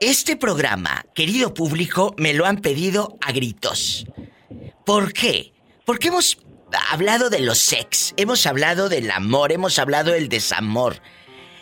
Este programa, querido público, me lo han pedido a gritos. ¿Por qué? Porque hemos hablado de los sex, hemos hablado del amor, hemos hablado del desamor,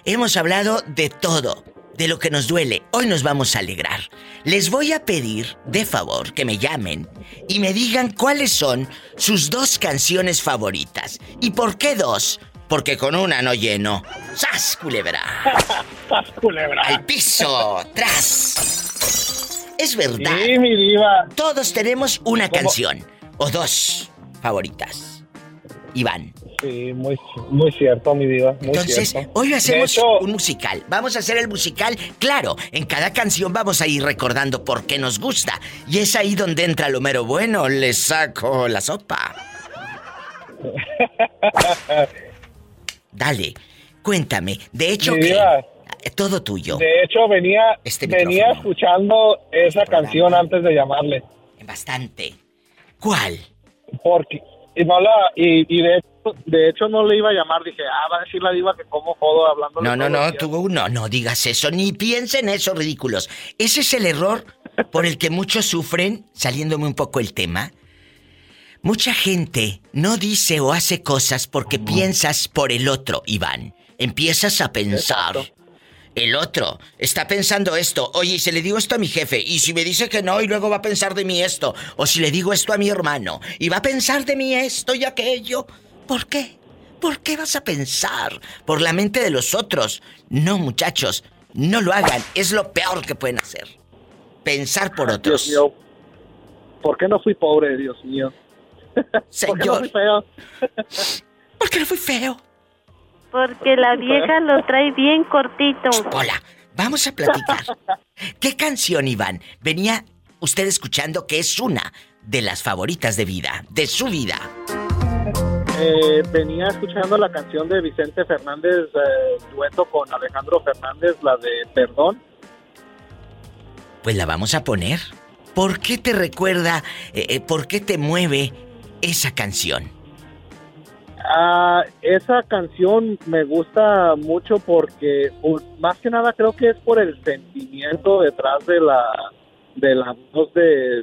hemos hablado de todo, de lo que nos duele. Hoy nos vamos a alegrar. Les voy a pedir, de favor, que me llamen y me digan cuáles son sus dos canciones favoritas. ¿Y por qué dos? Porque con una no lleno. ¡Sas, culebra! ¡Sas, culebra! ¡Al piso! ¡Tras! Es verdad. Sí, mi diva. Todos tenemos una canción o dos favoritas. Iván. Sí, muy, muy cierto, mi diva. Entonces, hoy hacemos un musical. Vamos a hacer el musical. Claro, en cada canción vamos a ir recordando por qué nos gusta. Y es ahí donde entra lo mero bueno. Le saco la sopa. Dale, cuéntame. De hecho, ¿qué? todo tuyo. De hecho, venía, este venía escuchando esa canción antes de llamarle. Bastante. ¿Cuál? Porque y no la y, de, de hecho no le iba a llamar dije ah va a decir la diva que como jodo hablando no no no tú no no digas eso ni piensen eso ridículos ese es el error por el que muchos sufren saliéndome un poco el tema mucha gente no dice o hace cosas porque piensas por el otro Iván empiezas a pensar el otro está pensando esto. Oye, si le digo esto a mi jefe, y si me dice que no, y luego va a pensar de mí esto. O si le digo esto a mi hermano, y va a pensar de mí esto y aquello. ¿Por qué? ¿Por qué vas a pensar por la mente de los otros? No, muchachos, no lo hagan. Es lo peor que pueden hacer. Pensar por otros. Dios mío. ¿Por qué no fui pobre, Dios mío? Señor. ¿Por qué no fui feo? ¿Por qué no fui feo? Porque la vieja lo trae bien cortito. Hola, vamos a platicar. ¿Qué canción, Iván, venía usted escuchando que es una de las favoritas de vida, de su vida? Eh, venía escuchando la canción de Vicente Fernández, eh, dueto con Alejandro Fernández, la de Perdón. Pues la vamos a poner. ¿Por qué te recuerda, eh, por qué te mueve esa canción? Ah, esa canción me gusta mucho porque más que nada creo que es por el sentimiento detrás de la de la voz de,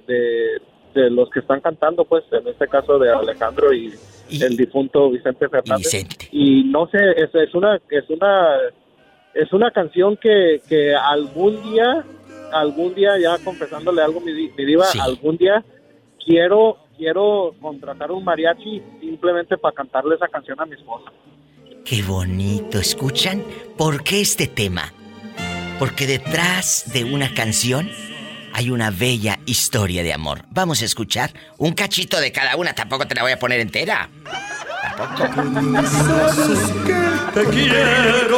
de, los que están cantando, pues en este caso de Alejandro y, el difunto Vicente Fernández. Y no sé, es, es, una es una es una canción que, que algún día algún día ya confesándole algo mi, diva, algún día quiero quiero contratar un mariachi simplemente para cantarle esa canción a mi esposa. Qué bonito, ¿escuchan? ¿Por qué este tema? Porque detrás de una canción hay una bella historia de amor. Vamos a escuchar un cachito de cada una, tampoco te la voy a poner entera. Tampoco. te quiero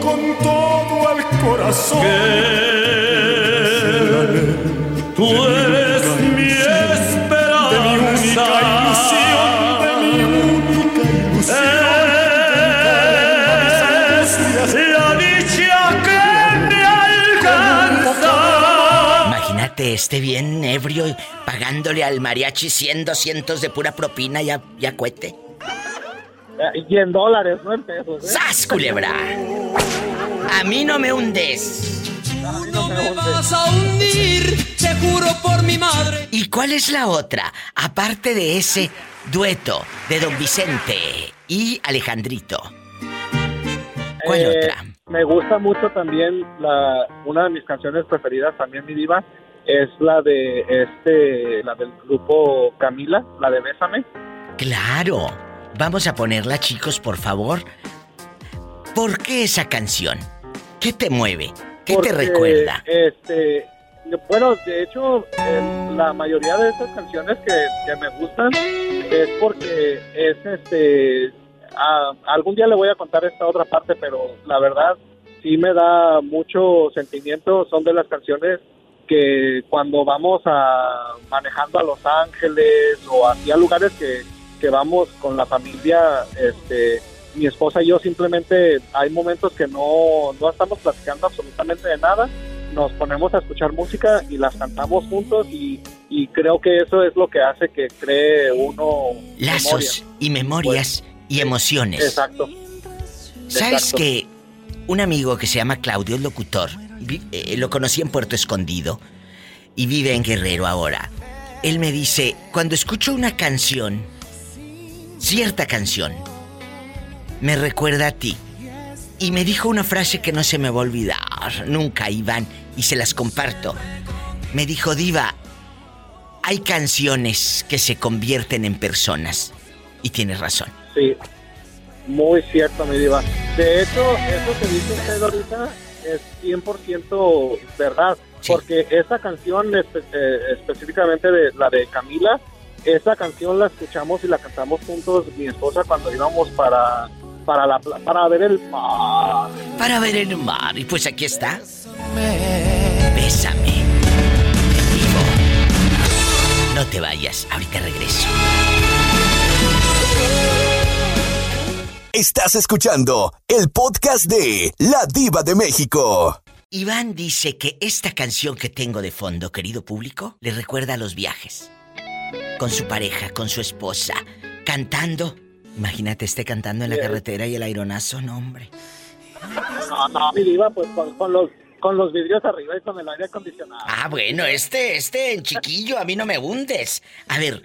con todo el corazón. tú eres esté bien ebrio pagándole al mariachi 100, cientos de pura propina ya, ya cuete. Y en dólares, no en pesos. ¿eh? ¡Sas, culebra! A mí no me hundes. No me vas a hundir, te juro por mi madre. ¿Y cuál es la otra? Aparte de ese dueto de Don Vicente y Alejandrito. ¿Cuál eh, otra? Me gusta mucho también la, una de mis canciones preferidas, también mi diva, es la de este, la del grupo Camila, la de Bésame. Claro. Vamos a ponerla, chicos, por favor. ¿Por qué esa canción? ¿Qué te mueve? ¿Qué te recuerda? Este, bueno, de hecho, la mayoría de esas canciones que, me gustan es porque es este. algún día le voy a contar esta otra parte, pero la verdad sí me da mucho sentimiento. Son de las canciones que cuando vamos a manejando a Los Ángeles o hacia lugares que, vamos con la familia, este, mi esposa y yo simplemente hay momentos que no, no estamos platicando absolutamente de nada, nos ponemos a escuchar música y las cantamos juntos y, creo que eso es lo que hace que cree uno lazos y memorias y emociones. Exacto. ¿Sabes que un amigo que se llama Claudio, el locutor, eh, lo conocí en Puerto Escondido y vive en Guerrero ahora. Él me dice, cuando escucho una canción, cierta canción, me recuerda a ti. Y me dijo una frase que no se me va a olvidar nunca, Iván, y se las comparto. Me dijo, Diva, hay canciones que se convierten en personas. Y tienes razón. Sí, muy cierto, mi diva. De hecho, eso que dice usted ahorita es 100% verdad, Sí. porque esa canción espe- eh, específicamente de la de Camila, esa canción la escuchamos y la cantamos juntos mi esposa cuando íbamos para para la pla- para ver el mar. Para ver el mar. Y pues aquí está. Bésame. No te vayas, ahorita regreso. Estás escuchando el podcast de La Diva de México. Iván dice que esta canción que tengo de fondo, querido público, le recuerda a los viajes. Con su pareja, con su esposa, cantando. Imagínate, esté cantando en la carretera y el aeronazo, no, hombre. No, no, mi diva, pues con, con los con los vidrios arriba y con el aire acondicionado. Ah, bueno, este, este en chiquillo, a mí no me hundes. A ver,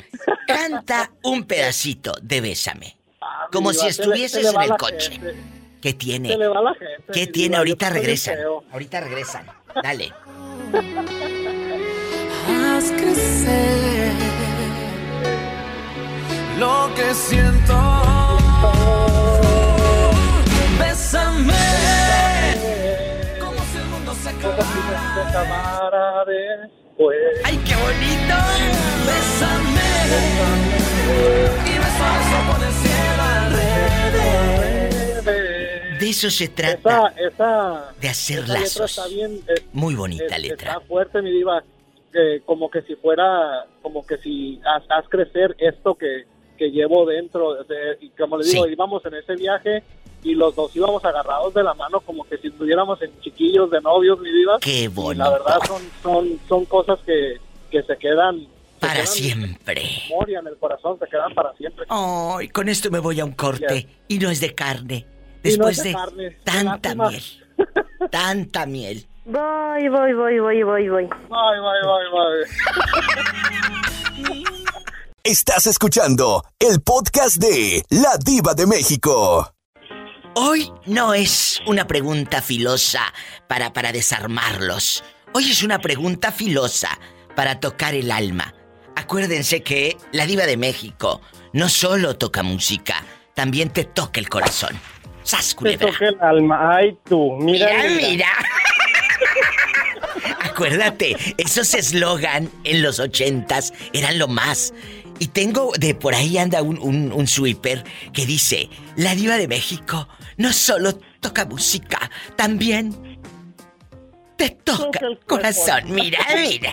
canta un pedacito de Bésame. Ah, Como si se se estuvieses en el coche. gente, ¿Qué Se tiene? le va la gente. ¿Qué tiene? diva, Ahorita regresan. Ahorita regresan. Dale. Haz crecer lo que siento. Bésame como si el mundo se acabara. se después. ¡Ay, qué bonito! Bésame y besos por el cielo De eso se Esa, trata. esa, De hacer esa lazos. Está bien, eh, Muy bonita es- letra. Está fuerte, mi diva. eh, como que si fuera, como que si haz, haz crecer esto que, que llevo dentro. sea, y como le digo, Sí. íbamos en ese viaje y los dos íbamos agarrados de la mano como que si estuviéramos en chiquillos de novios, mi diva. Qué Y bonito. la verdad son, son, son cosas que, que se quedan... Para quedan siempre. en memoria en el corazón, se quedan para siempre. Ay, con esto me voy a un corte. Y no es de carne. No Después es de carne, tanta miel. Tanta miel. Voy, voy, voy, voy, voy, voy. Ay, ay, ay, ay. Estás escuchando el podcast de La Diva de México. Hoy no es una pregunta filosa para, para desarmarlos. Hoy es una pregunta filosa para tocar el alma. Acuérdense que la diva de México no solo toca música, también te toca el corazón. ¡Sas, Te culebra! el alma. Ay, tú. Mira, Mira, mira. Acuérdate, esos eslogan en los ochentas eran lo más. Y tengo, de por ahí anda un, un, un sweeper que dice, la diva de México no solo toca música, también te toca el corazón. Mira, mira.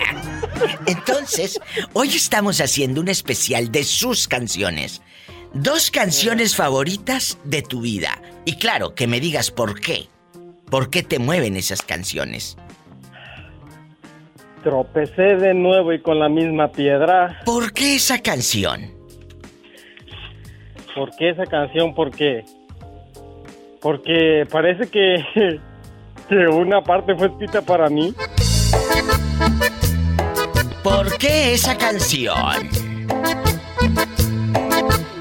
Entonces, hoy estamos haciendo un especial de sus canciones. Dos canciones favoritas de tu vida. Y claro, que me digas por qué. ¿Por qué te mueven esas canciones? Tropecé de nuevo y con la misma piedra. ¿Por qué esa canción? ¿Por qué esa canción? ¿Por qué? Porque parece que, que una parte fue escrita para mí. ¿Por qué esa canción?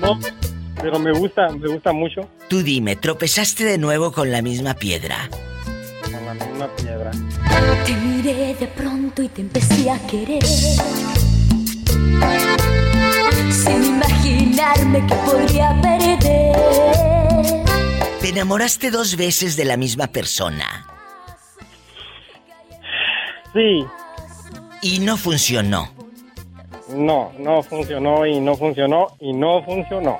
No, pero me gusta, me gusta mucho Tú dime, tropezaste de nuevo con la misma piedra. con la misma piedra. Te miré de pronto y te empecé a querer. Sin imaginarme que podría perder. Te enamoraste dos veces de la misma persona Sí, y no funcionó. no, no funcionó y no funcionó y no funcionó.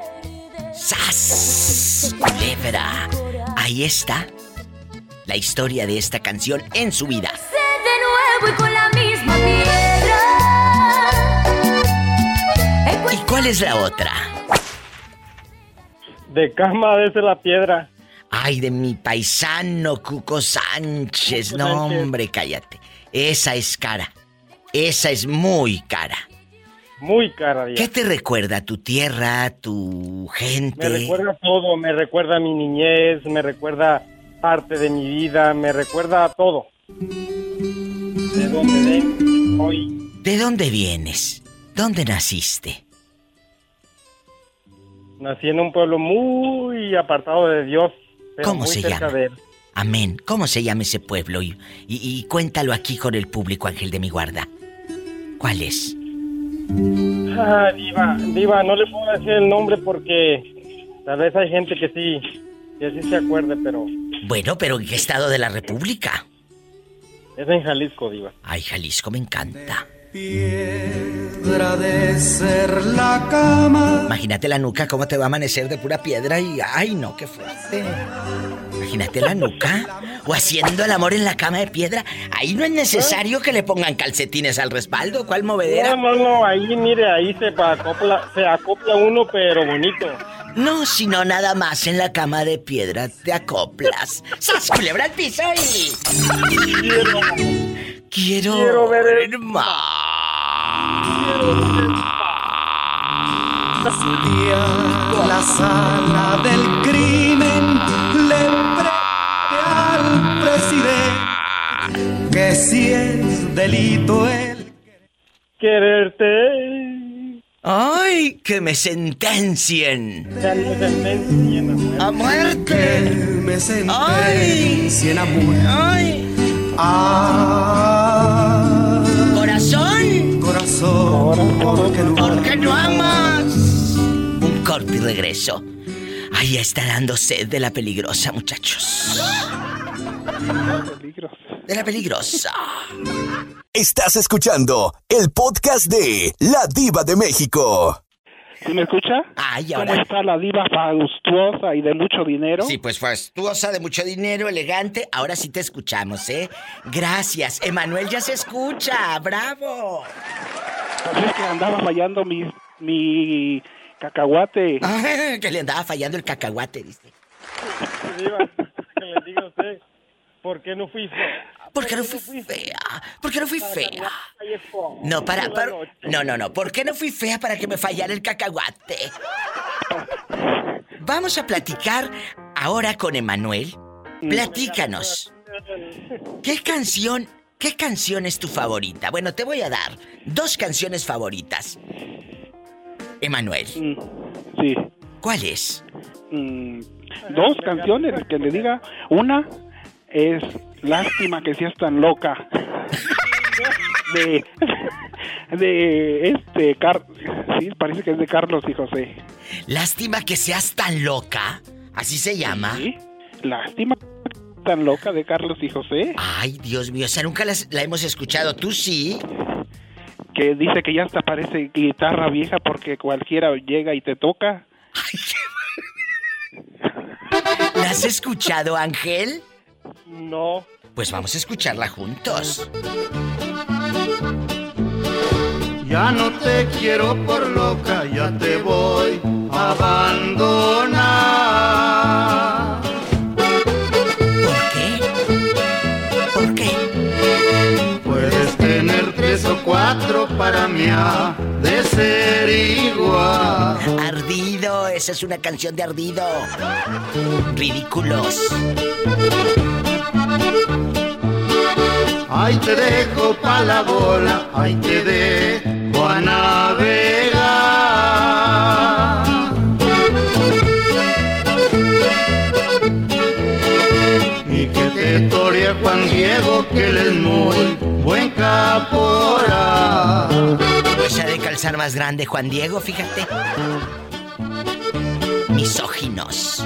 ¡Sas! Culebra. Ahí está la historia de esta canción en su vida. De nuevo y con la misma piedra. ¿Y cuál es la otra? De cama desde la piedra. Ay, de mi paisano Cuco Sánchez. Cuco No, Sánchez. hombre, cállate. Esa es cara. Esa es muy cara. Muy cara, ¿Qué te recuerda? ¿Tu tierra? ¿Tu gente? Me recuerda todo, me recuerda mi niñez, me recuerda parte de mi vida, me recuerda todo. De vengo hoy. ¿De dónde vienes? ¿Dónde naciste? Nací en un pueblo muy apartado de Dios. Pero ¿Cómo muy se cerca llama? de él. Amén. ¿Cómo se llama ese pueblo? Y, y- y cuéntalo aquí con el público, Ángel de mi guarda. ¿Cuál es? Ah, diva, diva, no le puedo decir el nombre porque tal vez hay gente que sí, que sí se acuerde, pero Bueno, pero ¿en qué estado de la República? es en Jalisco, diva. Ay, Jalisco me encanta. Piedra de ser la cama. Imagínate la nuca, cómo te va a amanecer de pura piedra y... ¡Ay, no, qué fuerte! Imagínate la nuca. O haciendo el amor en la cama de piedra. Ahí no es necesario que le pongan calcetines al respaldo. ¿Cuál movedera? No, no, no, ahí mire, ahí se acopla, se acopla uno, pero bonito. No, sino nada más en la cama de piedra te acoplas. ¡Sas, culebra al piso y... Quiero, Quiero, Quiero ver el más. la sala del crimen le pregunté al presidente que si es delito el quererte. ¡Ay, que me sentencien! Me ¡A que muerte! me Ay. sentencien a muerte. ¡Ay! Ah, ¡Corazón! corazón, porque no ¿Por qué no amas? Un corte y regreso. Ahí está dando sed de la peligrosa, muchachos. De la peligrosa. Estás escuchando el podcast de La Diva de México. ¿Sí me escucha? Ay, ¿Cómo ahora. está la diva fastuosa y de mucho dinero? Sí, pues fastuosa, de mucho dinero, elegante. Ahora sí te escuchamos, ¿eh? Gracias. Emanuel ya se escucha. ¡Bravo! Pues es que andaba fallando mi, mi cacahuate. Ah, que le andaba fallando el cacahuate, dice. Diva, que le diga a usted, ¿por qué no fui fea? ¿Por qué no fui fea? ¿Por qué no fui fea? No, para, para-. No, no, no. ¿Por qué no fui fea para que me fallara el cacahuate? Vamos a platicar ahora con Emanuel. Platícanos. ¿Qué canción, qué canción es tu favorita? Bueno, te voy a dar dos canciones favoritas. Emanuel, Mm, Sí. ¿cuál es? Mm, dos canciones que le diga. Una es Lástima que seas tan loca. De, de este, Car sí, parece que es de Carlos y José. Lástima que seas tan loca. ¿Así se llama? Sí, Lástima tan loca de Carlos y José. Ay, Dios mío, o sea, nunca las- la hemos escuchado. ¿Tú sí? Que dice que ya hasta parece guitarra vieja porque cualquiera llega y te toca. ¿La has escuchado, Ángel? No. Pues vamos a escucharla juntos. Ya no te quiero por loca, ya te voy a abandonar. ¿Por qué? ¿Por qué? Puedes tener tres o cuatro, para mí ha de ser igual. Ardido, esa es una canción de Ardido. Ridículos. Ahí te dejo pa' la bola, ahí te dejo a navegar. Y que te torea Juan Diego, que él es muy buen caporal. Pues ha de calzar más grande Juan Diego, fíjate. Misóginos.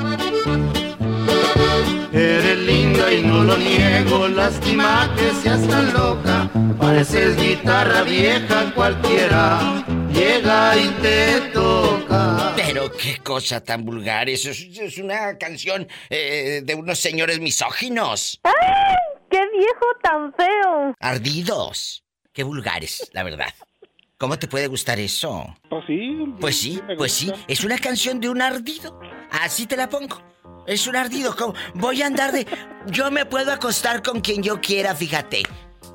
Eres linda y no lo niego, lástima que seas tan loca. Pareces guitarra vieja, cualquiera llega y te toca. Pero qué cosa tan vulgar. Eso es, es una canción eh, de unos señores misóginos. ¡Ay! ¡Qué viejo tan feo! Ardidos. Qué vulgares, la verdad. ¿Cómo te puede gustar eso? Pues sí. Pues sí, pues sí. Es una canción de un ardido. Así te la pongo. Es un ardido. ¿cómo? Voy a andar de. Yo me puedo acostar con quien yo quiera, fíjate.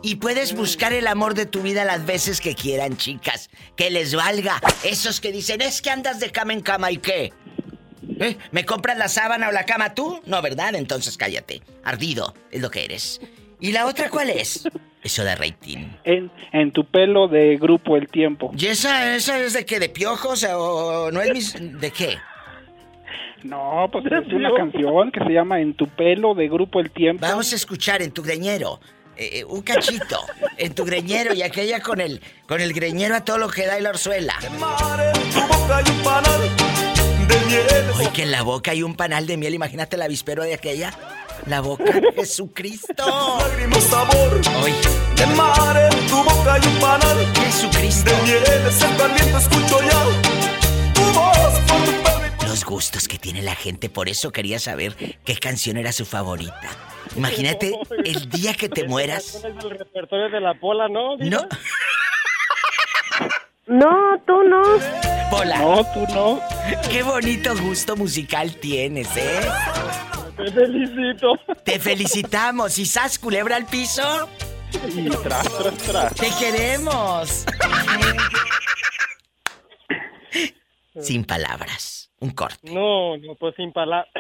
Y puedes buscar el amor de tu vida las veces que quieran, chicas. Que les valga. Esos que dicen, es que andas de cama en cama y qué. ¿Eh? ¿Me compras la sábana o la cama tú? No, ¿verdad? Entonces cállate. Ardido es lo que eres. ¿Y la otra cuál es? Eso de rating. En, en tu pelo de grupo El Tiempo. ¿Y esa, esa es de qué? ¿De piojos o no es mis... ¿De qué? No, pues es una canción que se llama En tu pelo de grupo El Tiempo. Vamos a escuchar en tu greñero. eh, eh, un cachito en tu greñero y aquella con el con el greñero a todo lo que da y la orzuela. Oye, que en la boca hay un panal de miel, imagínate la vispero de aquella. La boca de Jesucristo. sabor Oye, de mar en tu boca y un panal Jesucristo. de miel es el escucho ya tu voz Los gustos que tiene la gente, por eso quería saber qué canción era su favorita. Imagínate el día que te mueras. Es del repertorio de la pola, ¿no? No, No, tú no. Pola. No, tú no. Qué bonito gusto musical tienes, ¿eh? Te felicito. Te felicitamos. ¿Y sas culebra al piso? Y tras, tras, tras. ¡Te queremos! Sin palabras. Un corte. No, no, pues sin palabras.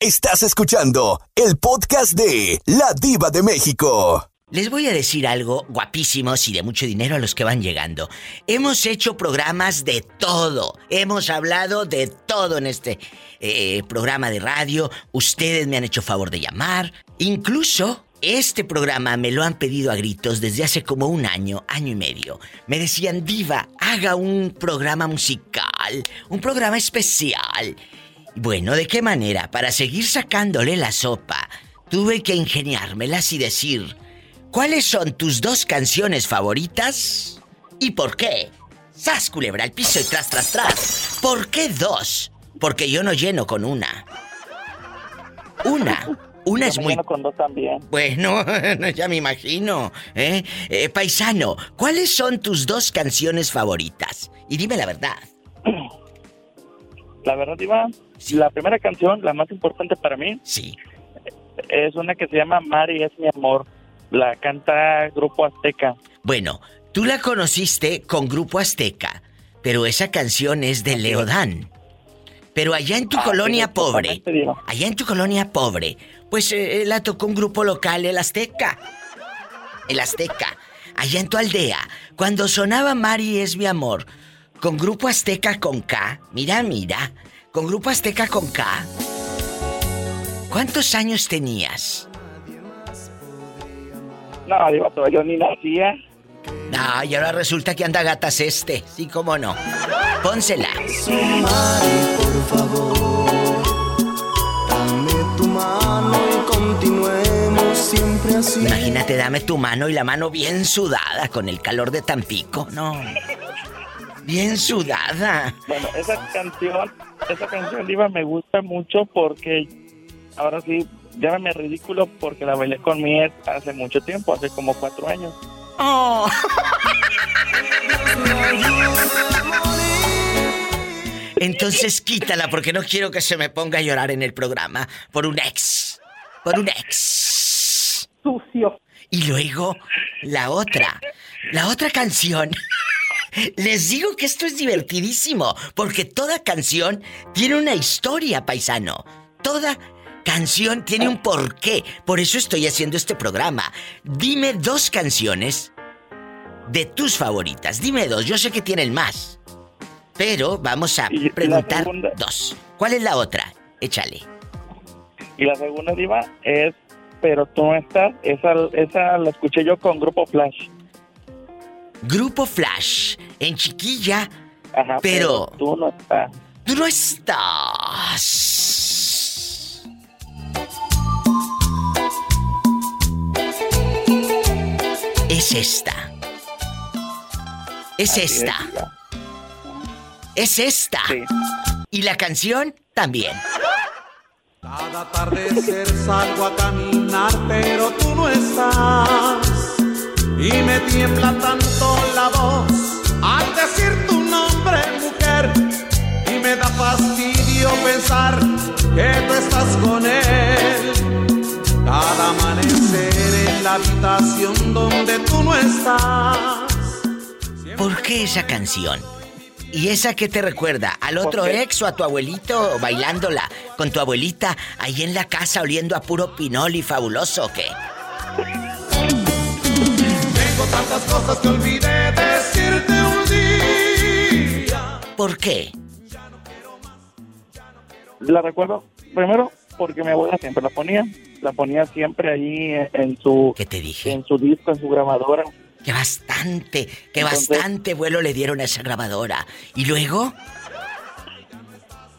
Estás escuchando el podcast de La Diva de México. Les voy a decir algo guapísimos y de mucho dinero a los que van llegando. Hemos hecho programas de todo. Hemos hablado de todo en este eh, programa de radio. Ustedes me han hecho favor de llamar. Incluso este programa me lo han pedido a gritos desde hace como un año, año y medio. Me decían, Diva, haga un programa musical, un programa especial. Bueno, ¿de qué manera? Para seguir sacándole la sopa, tuve que ingeniármelas y decir, ¿cuáles son tus dos canciones favoritas? ¿Y por qué? ¡Sas, culebra al piso y tras, tras, tras! ¿Por qué dos? Porque yo no lleno con una. Una. Una es muy... con dos también. Bueno, ya me imagino. ¿eh? Eh, paisano, ¿cuáles son tus dos canciones favoritas? Y dime la verdad. La verdad, Iván, la primera canción, la más importante para mí, Sí. es una que se llama Mari es mi amor. La canta Grupo Azteca. Bueno, tú la conociste con Grupo Azteca, pero esa canción es de Leodán. Pero allá en tu Ah, colonia sí, pobre, allá en tu colonia pobre, pues eh, la tocó un grupo local, el Azteca. El Azteca. Allá en tu aldea, cuando sonaba Mari es mi amor, con Grupo Azteca con K, mira, mira, con Grupo Azteca con K. ¿Cuántos años tenías? No, pero yo ni nacía. Ah, y ahora resulta que anda gatas este. Sí, cómo no. Pónsela. Mari, por favor, dame tu mano continuemos siempre así. Imagínate, dame tu mano y la mano bien sudada con el calor de Tampico. No. Bien sudada. Bueno, esa canción, esa canción, Diva, me gusta mucho porque ahora sí, llámame ridículo porque la bailé con mi ex hace mucho tiempo, hace como cuatro años. Oh. Entonces quítala porque no quiero que se me ponga a llorar en el programa por un ex. Por un ex. Sucio. Y luego, la otra. La otra canción. Les digo que esto es divertidísimo, porque toda canción tiene una historia, paisano. Toda canción tiene un porqué. Por eso estoy haciendo este programa. Dime dos canciones de tus favoritas. Dime dos, yo sé que tienen más. Pero vamos a preguntar dos. ¿Cuál es la otra? Échale. Y la segunda, Diva, es Pero tú no estás. Esa, esa la escuché yo con Grupo Flash. Grupo Flash, en chiquilla, Ajá, Pero- tú no estás. tú no estás. Es esta. Es Así esta. Es esta. Sí. Y la canción también. Cada atardecer salgo a caminar, pero tú no estás. Y me tiembla tanto la voz al decir tu nombre, mujer. Y me da fastidio pensar que tú estás con él. Cada amanecer en la habitación donde tú no estás. ¿Por qué esa canción? ¿Y esa qué te recuerda? ¿Al otro ex o a tu abuelito bailándola con tu abuelita ahí en la casa oliendo a puro pinol y fabuloso o qué? Tengo tantas cosas que olvidé decirte un día. ¿Por qué? La recuerdo primero porque mi abuela siempre la ponía. La ponía siempre ahí en, en su... ¿Qué te dije? En su disco, en su grabadora. Que bastante, que Entonces- bastante vuelo le dieron a esa grabadora. ¿Y luego?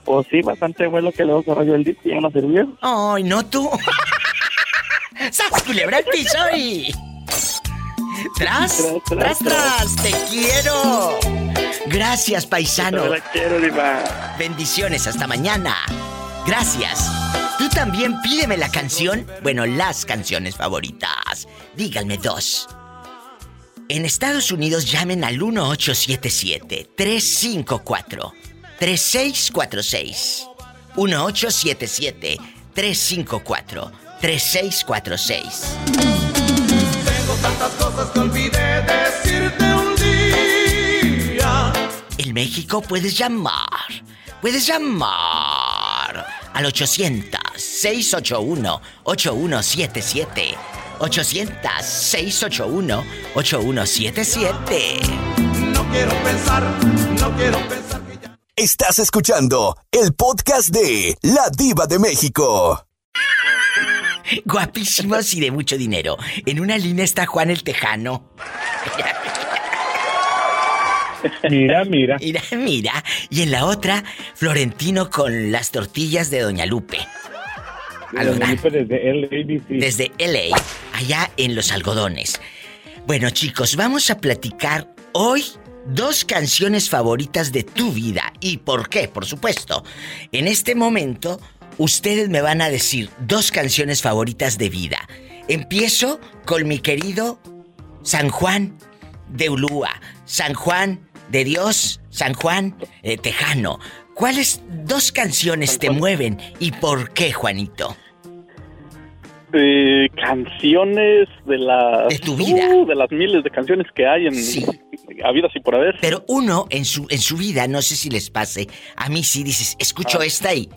Pues sí, bastante bueno que luego se rayó el disco y ya no servía. ¡Ay, no tú! ¡Sas, culebra al piso y... ¡Tras! ¡Tras, tras! ¡Te quiero! Gracias, paisano. Yo la quiero, Diva. Bendiciones, hasta mañana. Gracias. Tú también pídeme la canción, bueno, las canciones favoritas. Díganme dos. En Estados Unidos llamen al 1877-354-3646. 1877-354-3646. Tengo tantas cosas que olvidé decirte un día. En México puedes llamar. Puedes llamar al 800-681-8177. 800-681-8177. No quiero pensar, no quiero pensar que ya. Estás escuchando el podcast de La Diva de México. Guapísimos y de mucho dinero. En una línea está Juan el Tejano. Mira, mira. Mira, mira. Y en la otra, Florentino con las tortillas de Doña Lupe. A lo grande. Desde LABC. Desde LA, allá en los algodones. Bueno, chicos, vamos a platicar hoy dos canciones favoritas de tu vida. ¿Y por qué? Por supuesto. En este momento, ustedes me van a decir dos canciones favoritas de vida. Empiezo con mi querido San Juan de Ulúa, San Juan de Dios, San Juan eh, Tejano. ¿Cuáles dos canciones te mueven y por qué, Juanito? Eh, canciones de las De tu vida. Uh, de las miles de canciones que hay en habidas y por haber. Pero uno en su, en su vida, no sé si les pase, a mí sí dices, escucho Ah. esta y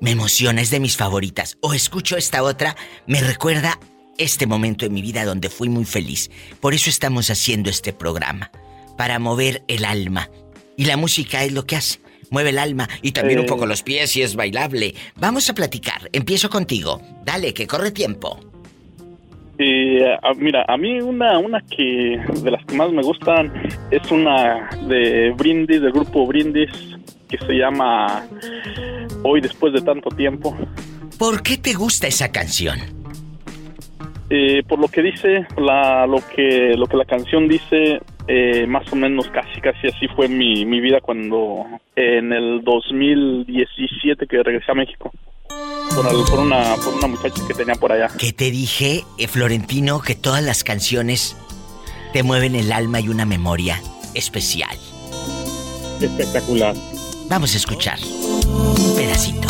me emociona, es de mis favoritas. O escucho esta otra, me recuerda este momento en mi vida donde fui muy feliz. Por eso estamos haciendo este programa, para mover el alma. Y la música es lo que hace, mueve el alma y también un Eh. poco los pies y es bailable. Vamos a platicar, empiezo contigo. Dale, que corre tiempo. Eh, mira, a mí una una que de las que más me gustan es una de Brindis, del grupo Brindis, que se llama Hoy después de tanto tiempo. ¿Por qué te gusta esa canción? Eh, por lo que dice, la, lo que lo que la canción dice, eh, más o menos casi casi así fue mi, mi vida cuando en el 2017 que regresé a México por, al- por una por una muchacha que tenía por allá. Que te dije, eh, Florentino, que todas las canciones te mueven el alma y una memoria especial. Espectacular. Vamos a escuchar un pedacito.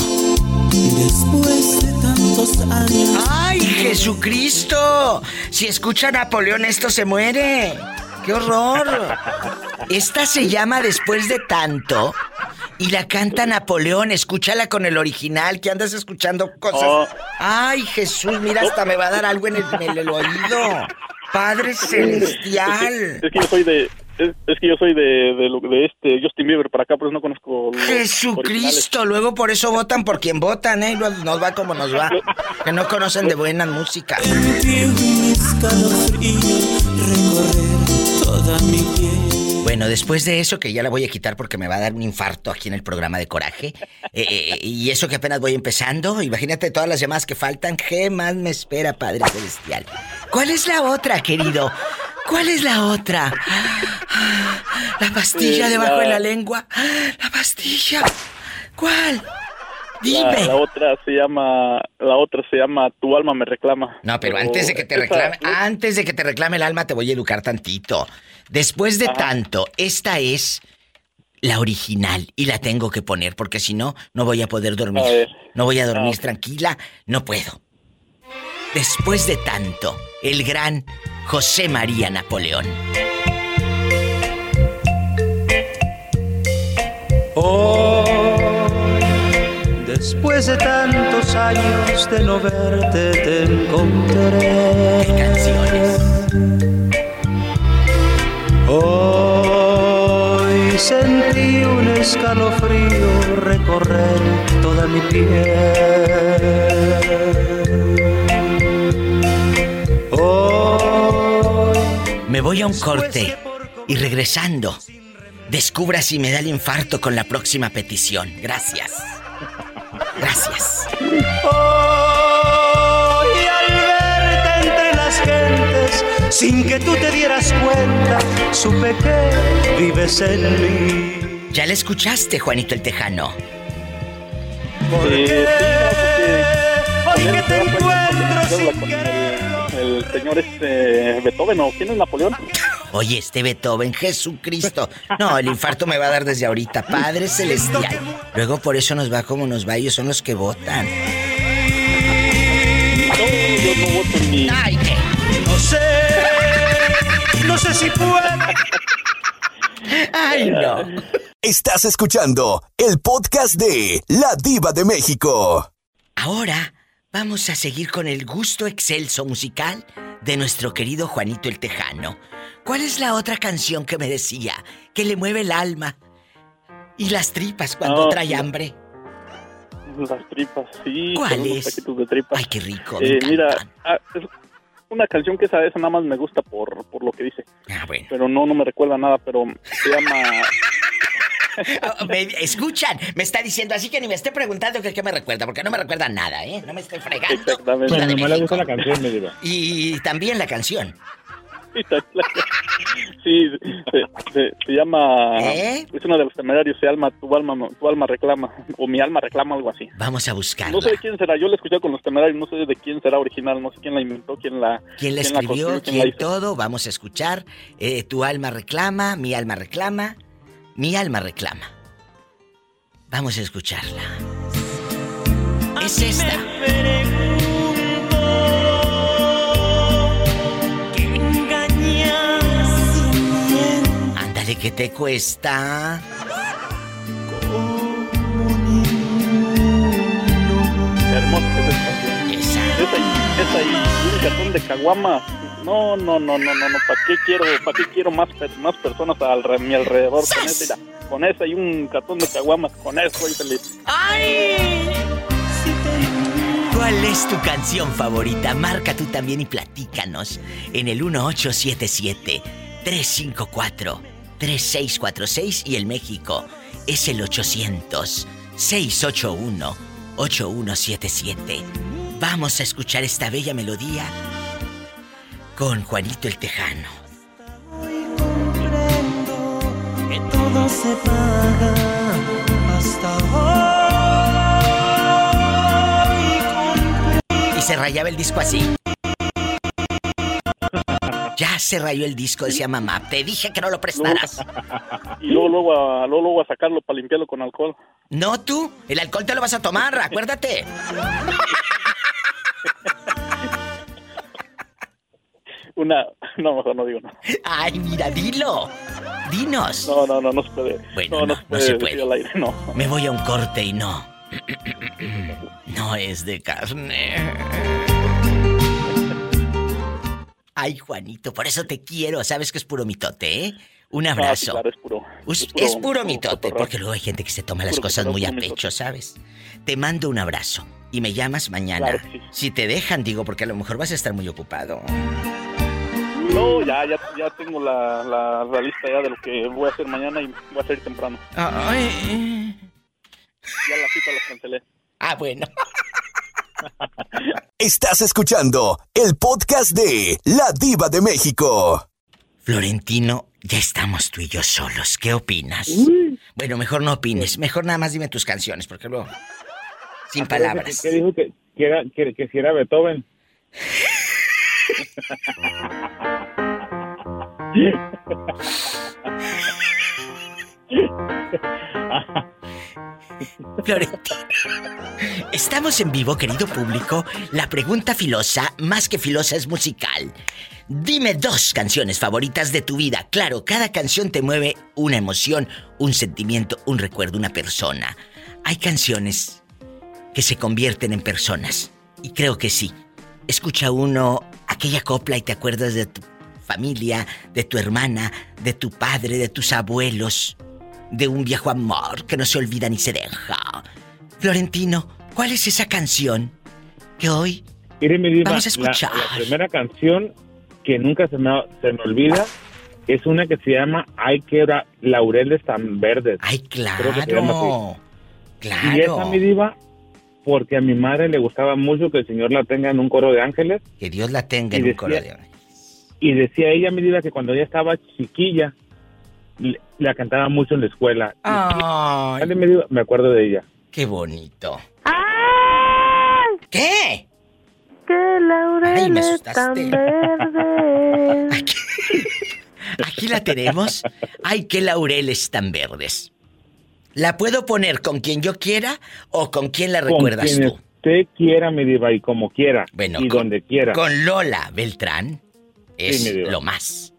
Después de tantos años. ¡Ay, Jesucristo! Si escucha a Napoleón, esto se muere. ¡Qué horror! Esta se llama Después de tanto y la canta Napoleón. Escúchala con el original, que andas escuchando cosas. Oh. ¡Ay, Jesús! Mira, hasta me va a dar algo en el, en el oído. Padre Celestial. Es que yo soy de es, es que yo soy de, de, este Justin Bieber para acá, por eso no conozco los originales. Jesucristo, luego por eso votan por quien votan, ¿eh? Nos nos va como nos va. Que no conocen de buena música. Bueno, después de eso, que ya la voy a quitar porque me va a dar un infarto aquí en el programa de Coraje, eh, eh, y eso que apenas voy empezando, imagínate todas las llamadas que faltan, ¿qué más me espera, Padre Celestial? ¿Cuál es la otra, querido? ¿Cuál es la otra? La pastilla Eh, debajo la- de la lengua. La pastilla. ¿Cuál? Dime. La, la otra se llama la otra se llama Tu alma me reclama. No, pero antes de que te esa- reclame, antes de que te reclame el alma, te voy a educar tantito. Después de Ajá. tanto, esta es la original y la tengo que poner porque si no, no voy a poder dormir. A. No voy a dormir Ah. tranquila, no puedo. Después de tanto, el gran José María Napoleón. Hoy, después de tantos años de no verte, te encontré. canciones? Hoy sentí un escalofrío recorrer toda mi piel. Hoy Me voy a un corte y regresando, descubra si me da el infarto con la próxima petición. Gracias. Gracias. Sin que tú te dieras cuenta, supe que vives en mí. ¿Ya la escuchaste, Juanito el Tejano? Eh, Hoy que te encuentro sin el, el señor este Beethoven o quién es Napoleón. Oye, este Beethoven, Jesucristo. No, el infarto me va a dar desde ahorita. Padre Celestial. Luego por eso nos va como nos va. Ellos son los que votan. No, yo no voto ni. Ay, ¿qué? No sé, no sé si puedo. Ay, no. Estás escuchando el podcast de La Diva de México. Ahora vamos a seguir con el gusto excelso musical de nuestro querido Juanito el Tejano. ¿Cuál es la otra canción que me decía que le mueve el alma y las tripas cuando No, trae hambre? Las tripas, sí. ¿Cuál es? taquitos de tripas. Ay, qué rico. Eh, mira, una canción que esa, esa nada más me gusta por, por lo que dice. Ah, bueno. Pero no, no me recuerda nada, pero se llama... Me- escuchan, me está diciendo así que ni me esté preguntando que qué me recuerda, porque no me recuerda nada, ¿eh? No me estoy fregando. Exactamente. Nomás le gusta la canción, me digo. Y también la canción. Sí, se, se- se llama... ¿Eh? Es una de los temerarios, se llama Tu alma, tu alma reclama, o Mi alma reclama, algo así. Vamos a buscarla. No sé de quién será, yo la escuché con los temerarios, no sé de quién será original, no sé quién la inventó, quién la... ¿Quién la escribió? construyó, ¿Quién, la hizo. todo? Vamos a escuchar. Eh, tu alma reclama, mi alma reclama, mi alma reclama. Vamos a escucharla. Es esta. ¿Qué te cuesta? Hermosa esa y, un cartón de caguama. No, no, no, no, no, no. ¿Para qué quiero, para qué quiero más, más personas al re- mi alrededor con esa? Mira, con esa y un cartón de caguamas, con eso soy feliz. ¡Ay! ¿Cuál es tu canción favorita? Marca tú también y platícanos en el 1877-354-3646 y el México es el 800-681-8177. Vamos a escuchar esta bella melodía con Juanito el Tejano. que todo se paga hasta hoy. Y se rayaba el disco así. Ya se rayó el disco, decía mamá. Te dije que no lo prestaras. Y luego, luego, a, luego, luego a sacarlo para limpiarlo con alcohol. No tú, el alcohol te lo vas a tomar, acuérdate. Una, no, mejor no digo no. Ay, mira, dilo. Dinos. No, no, no, no se puede. Bueno, no, no, se no puede, se decir puede. al aire, no. Me voy a un corte y no. No es de carne. Ay, Juanito, por eso te quiero. Sabes que es puro mitote, ¿eh? Un Ah, abrazo. claro, es puro. Us- es puro- es puro puro mitote, porque luego hay gente que se toma las cosas muy a pecho, ¿sabes? Te mando un abrazo y me llamas mañana. Claro que sí. Si te dejan, digo, porque a lo mejor vas a estar muy ocupado. No, ya, ya, ya tengo la, la, la lista ya de lo que voy a hacer mañana y voy a salir temprano. Ay. Ya la cita la cancelé. Ah, bueno. Estás escuchando el podcast de La Diva de México. Florentino, ya estamos tú y yo solos. ¿Qué opinas? Bueno, mejor no opines. Mejor nada más dime tus canciones, porque luego. Sin palabras. ¿Qué dijo que, que, era, que, que si era Beethoven? Florentino. Estamos en vivo, querido público. La pregunta filosa, más que filosa, es musical. Dime dos canciones favoritas de tu vida. Claro, cada canción te mueve una emoción, un sentimiento, un recuerdo, una persona. Hay canciones que se convierten en personas. Y creo que sí. Escucha uno aquella copla y te acuerdas de tu familia, de tu hermana, de tu padre, de tus abuelos, de un viejo amor que no se olvida ni se deja. Florentino, ¿cuál es esa canción que hoy diva, vamos a la- escuchar? La, primera canción que nunca se me, se me olvida es una que se llama Ay, que laureles tan verdes. Ay, Creo que. Claro. Y esa, mi diva, porque a mi madre le gustaba mucho que el Señor la tenga en un coro de ángeles. Que Dios la tenga en un decía- coro de Y decía ella, mi diva, que cuando ella estaba chiquilla, la cantaba mucho en la escuela. Ay. me, acuerdo de ella. Qué bonito. ¡Ay! ¿Qué? ¡Qué Ay, me laureles asustaste. tan verdes! Aquí la tenemos. Ay, qué laureles tan verdes. ¿La puedo poner con quien yo quiera o con quien la recuerdas con quien tú? usted quiera, mi diva, y como quiera. Bueno, y con- donde quiera. Con Lola Beltrán es lo más.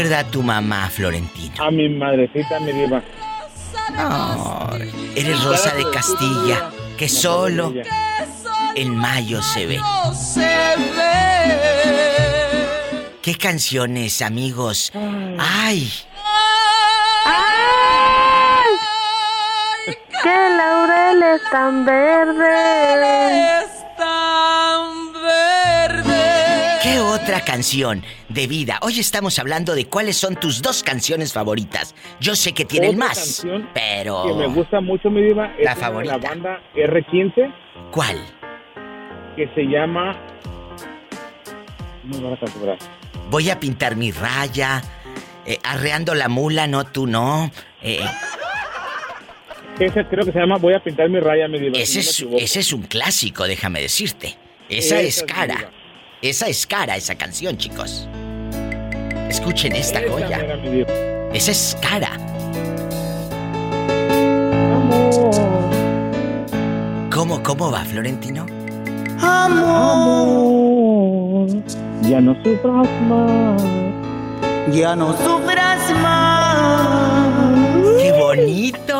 Recuerda a tu mamá, Florentino. A mi madrecita, mi diva. Eres Rosa de Castilla, que solo en mayo se ve. No se ve. ¿Qué canciones, amigos? Ay, ¡Ay! ¡Qué laureles tan verdes! ¿Qué otra canción de vida? Hoy estamos hablando de cuáles son tus dos canciones favoritas. Yo sé que tienen Otra más, pero... Que me gusta mucho, mi diva. es La de favorita. La banda R15. ¿Cuál? Que se llama... Canción, ¿verdad? Voy a pintar mi raya, eh, arreando la mula, no tú no. Eh, Ese creo que se llama Voy a pintar mi raya, mi diva. si ese, no me es, ese es un clásico, déjame decirte. Esa Esa es es cara. Esa es cara, esa canción, chicos. Escuchen esta joya. Esa es cara. ¿Cómo, cómo va, Florentino? Amor, ya no sufras más. Ya no sufras más. ¡Qué bonito!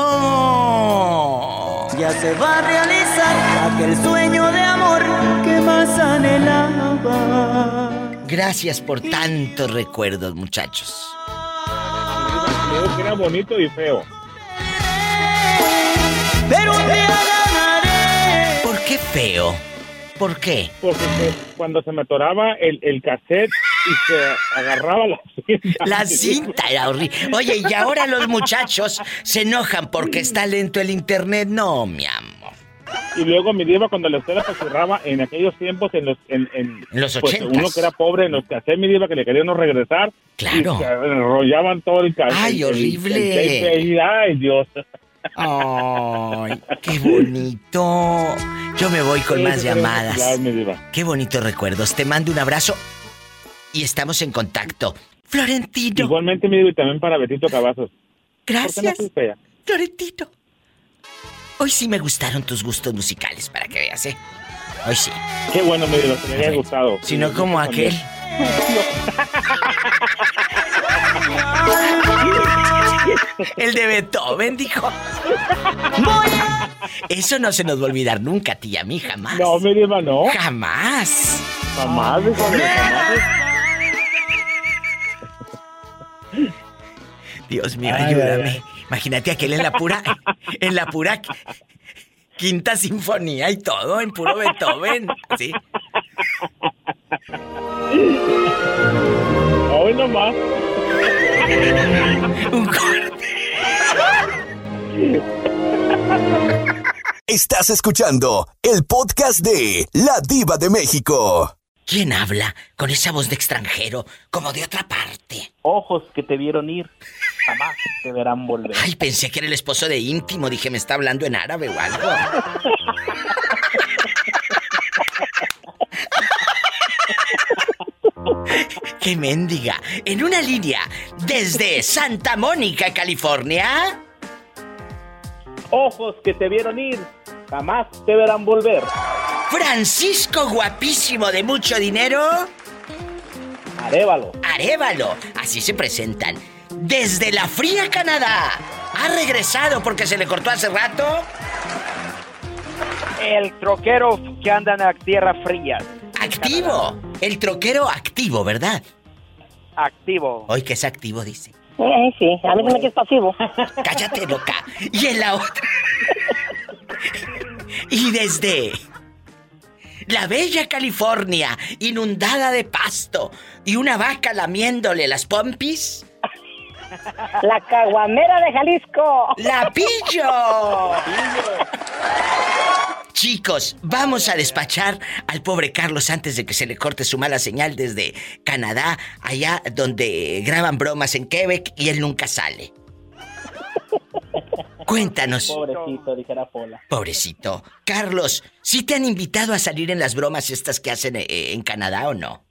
Ya se va a realizar aquel sueño de amor más anhelaba. Gracias por tantos recuerdos, muchachos. Digo que era bonito y feo. Pero un día ganaré. ¿Por qué feo? ¿Por qué? Porque cuando se me atoraba el, el cassette y se agarraba la cinta. La cinta era horrible. Oye, y ahora los muchachos se enojan porque está lento el internet. No, mi amor. Y luego mi diva cuando la escuela apachurraba en aquellos tiempos, en los... En, en, En los pues, ochentas. uno que era pobre, en los cassettes, mi diva, que le querían uno regresar. Claro. Y se enrollaban todo el cassette. Ay, el- el- horrible. el ay, Dios. Ay, qué bonito. Yo me voy con más llamadas. hablar, mi diva. Qué bonitos recuerdos. Te mando un abrazo y estamos en contacto. Florentino. Igualmente, mi diva, y también para Betito Cavazos. ¿Por qué no Gracias, fea? Florentino. Hoy sí me gustaron tus gustos musicales, para que veas, ¿eh? Hoy sí. Qué bueno, diva, que me haya gustado. Si no como aquel. El de Beethoven, dijo. Eso no se nos va a olvidar nunca, tía, a mí jamás. No, mi diva, no. Jamás. Jamás, jamás. Dios mío, Ay, ayúdame. Imagínate aquel en la pura, en la pura quinta sinfonía y todo, en puro Beethoven. Sí. Hoy nomás. Un corte. Estás escuchando el podcast de La Diva de México. ¿Quién habla con esa voz de extranjero, como de otra parte? Ojos que te vieron ir, jamás te verán volver. Ay, pensé que era el esposo de íntimo. Dije, me está hablando en árabe o algo. ¡Qué mendiga! En una línea, desde Santa Mónica, California. Ojos que te vieron ir, jamás te verán volver. Francisco guapísimo de mucho dinero. Arévalo. Arévalo. Así se presentan. Desde la fría Canadá. Ha regresado porque se le cortó hace rato. El troquero que anda en la tierra fría. Activo. El troquero activo, ¿verdad? Activo. Hoy que es activo, dice. Eh, sí, a mí se me que es pasivo. Cállate, loca. Y en la otra. y desde la bella California, inundada de pasto y una vaca lamiéndole las pompis. La caguamera de Jalisco. ¡La pillo! Chicos, vamos a despachar al pobre Carlos antes de que se le corte su mala señal desde Canadá, allá donde graban bromas en Quebec y él nunca sale. Cuéntanos. Pobrecito, dijera Pola. Pobrecito. Carlos, ¿sí te han invitado a salir en las bromas estas que hacen eh, en Canadá o no?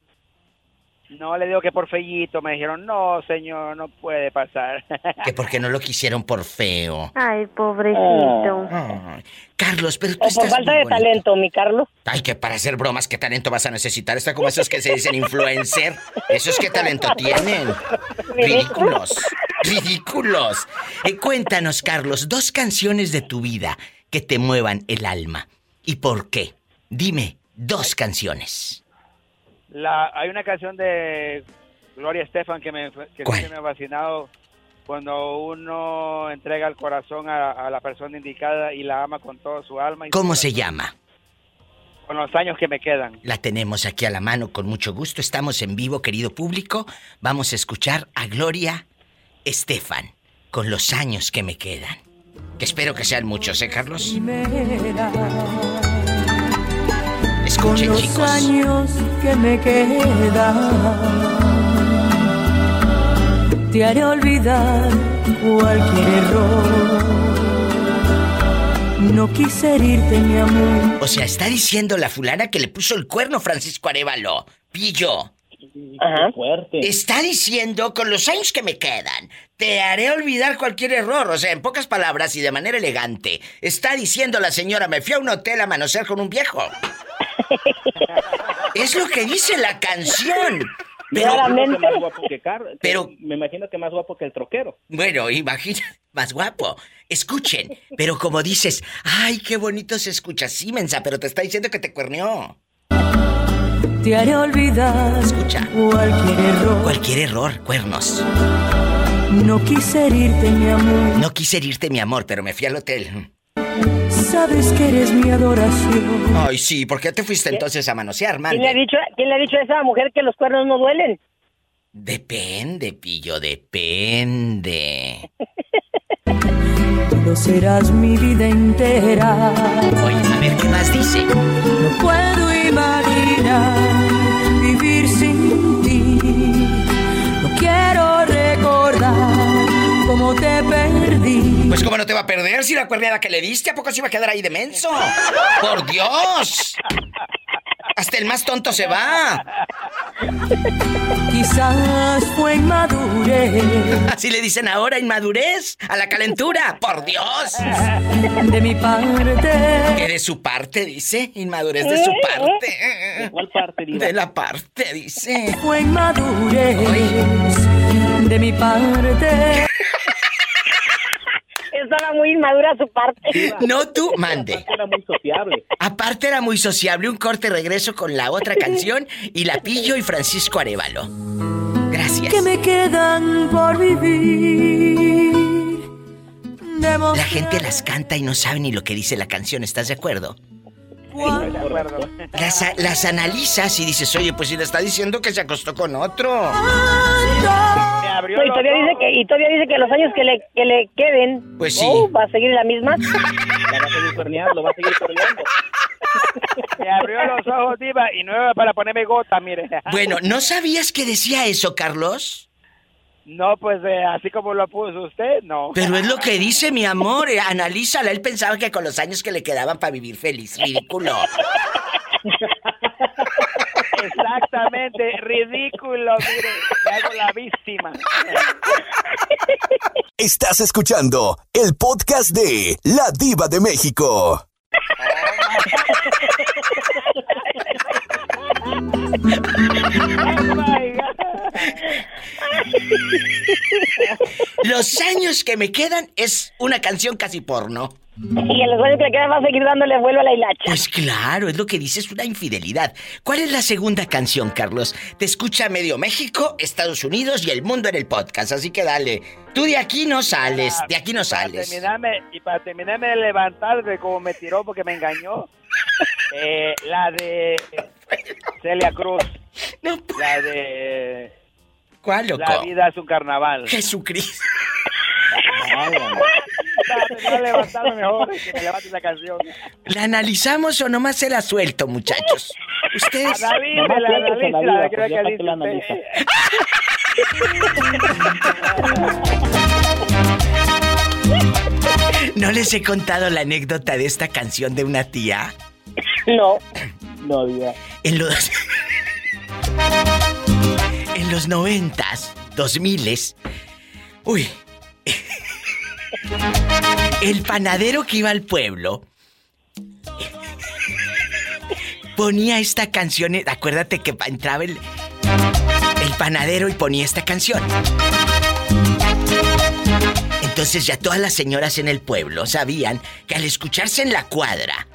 No, le digo que por fellito. Me dijeron, no, señor, no puede pasar. Que porque no lo quisieron por feo. Ay, pobrecito. Ay, Carlos, pero tú O por falta muy de bonito. talento, mi Carlos. Ay, que para hacer bromas, ¿qué talento vas a necesitar? Está como esos que se dicen influencer. ¿Esos qué talento tienen? Ridículos. Ridículos. Eh, cuéntanos, Carlos, dos canciones de tu vida que te muevan el alma. ¿Y por qué? Dime, dos canciones. La, hay una canción de Gloria Estefan que, me, que me ha fascinado cuando uno entrega el corazón a, a la persona indicada y la ama con todo su alma y ¿Cómo se llama? con los años que me quedan. La tenemos aquí a la mano con mucho gusto. Estamos en vivo, querido público. Vamos a escuchar a Gloria Estefan con los años que me quedan. Que espero que sean muchos, ¿eh, Carlos? Escuchen, Con los chicos. años que me quedan, te haré olvidar cualquier error. No quise herirte, mi amor. O sea, está diciendo la fulana que le puso el cuerno Francisco Arevalo. Pillo. Fuerte. Está diciendo, con los años que me quedan, te haré olvidar cualquier error. O sea, en pocas palabras y de manera elegante, está diciendo la señora, me fui a un hotel a manosear con un viejo. Es lo que dice la canción. Pero, Claramente. Más guapo que Car- que Pero- me imagino que más guapo que el troquero. bueno, imagina, más guapo. Escuchen, pero como dices, ay, qué bonito se escucha, sí, mensa, pero te está diciendo que te cuerneó. Te haré olvidar Escucha. cualquier error. Cualquier error, cuernos. No quise herirte, mi amor. No quise herirte, mi amor, pero me fui al hotel. Sabes que eres mi adoración. Ay, sí, ¿por qué te fuiste entonces a manosear, ¿Quién le, ha dicho, ¿Quién le ha dicho a esa mujer que los cuernos no duelen? Depende, pillo, depende. Tú serás mi vida entera. Oye, a ver, ¿qué más dice? No puedo imaginar cómo te perdí. Pues cómo no te va a perder si la cuerneada que le diste, ¿a poco se iba a quedar ahí de menso? ¡Por Dios! Hasta el más tonto se va. Quizás fue inmadurez Así le dicen ahora, inmadurez, a la calentura. ¡Por Dios! de mi parte. Que de su parte, dice. Inmadurez de su parte. ¿De cuál parte, diva? De la parte, dice. Fue inmadurez de mi parte. Estaba muy inmadura su parte. No tú, mande. Era muy sociable. Aparte era muy sociable, un corte regreso con la otra canción y la pillo y Francisco Arevalo. Gracias. Que me quedan por vivir. La gente las canta y no sabe ni lo que dice la canción, ¿estás de acuerdo? Las, las analizas y dices, oye, pues si le está diciendo que se acostó con otro. Y todavía dice que y todavía dice que los años que le que le queden Pues sí. oh, va a seguir la misma La va a seguir cuerneando, va a seguir cuerneando. Me abrió los ojos, diva, y no era para ponerme gota, mire. Bueno, ¿no sabías que decía eso, Carlos? No, pues eh, así como lo puso usted, no. Pero es lo que dice mi amor, eh, analízala. Él pensaba que con los años que le quedaban para vivir feliz. Ridículo. Exactamente, ridículo, mire, me hago la víctima. Estás escuchando el podcast de La Diva de México. Los años que me quedan es una canción casi porno. y en los años que le quedan va a seguir dándole vuelo a la hilacha. Pues claro, es lo que dice, es una infidelidad. ¿Cuál es la segunda canción, Carlos? Te escucha medio México, Estados Unidos y el mundo en el podcast, así que dale. Tú de aquí no sales, de aquí no Para sales. terminarme, y para terminarme de levantar de como me tiró porque me engañó, eh, la de Celia Cruz. La de... ¿Cuál, loco? La vida es un carnaval. Jesucristo. ¿La analizamos o nomás se la suelto, muchachos? Ustedes. ¿No les he contado la anécdota de esta canción de una tía? No. No, diva. En los. Los noventas, dos miles. Uy. El panadero que iba al pueblo. Ponía esta canción. Acuérdate que entraba. El panadero y ponía esta canción. Entonces ya todas las señoras en el pueblo sabían que al escucharse en la cuadra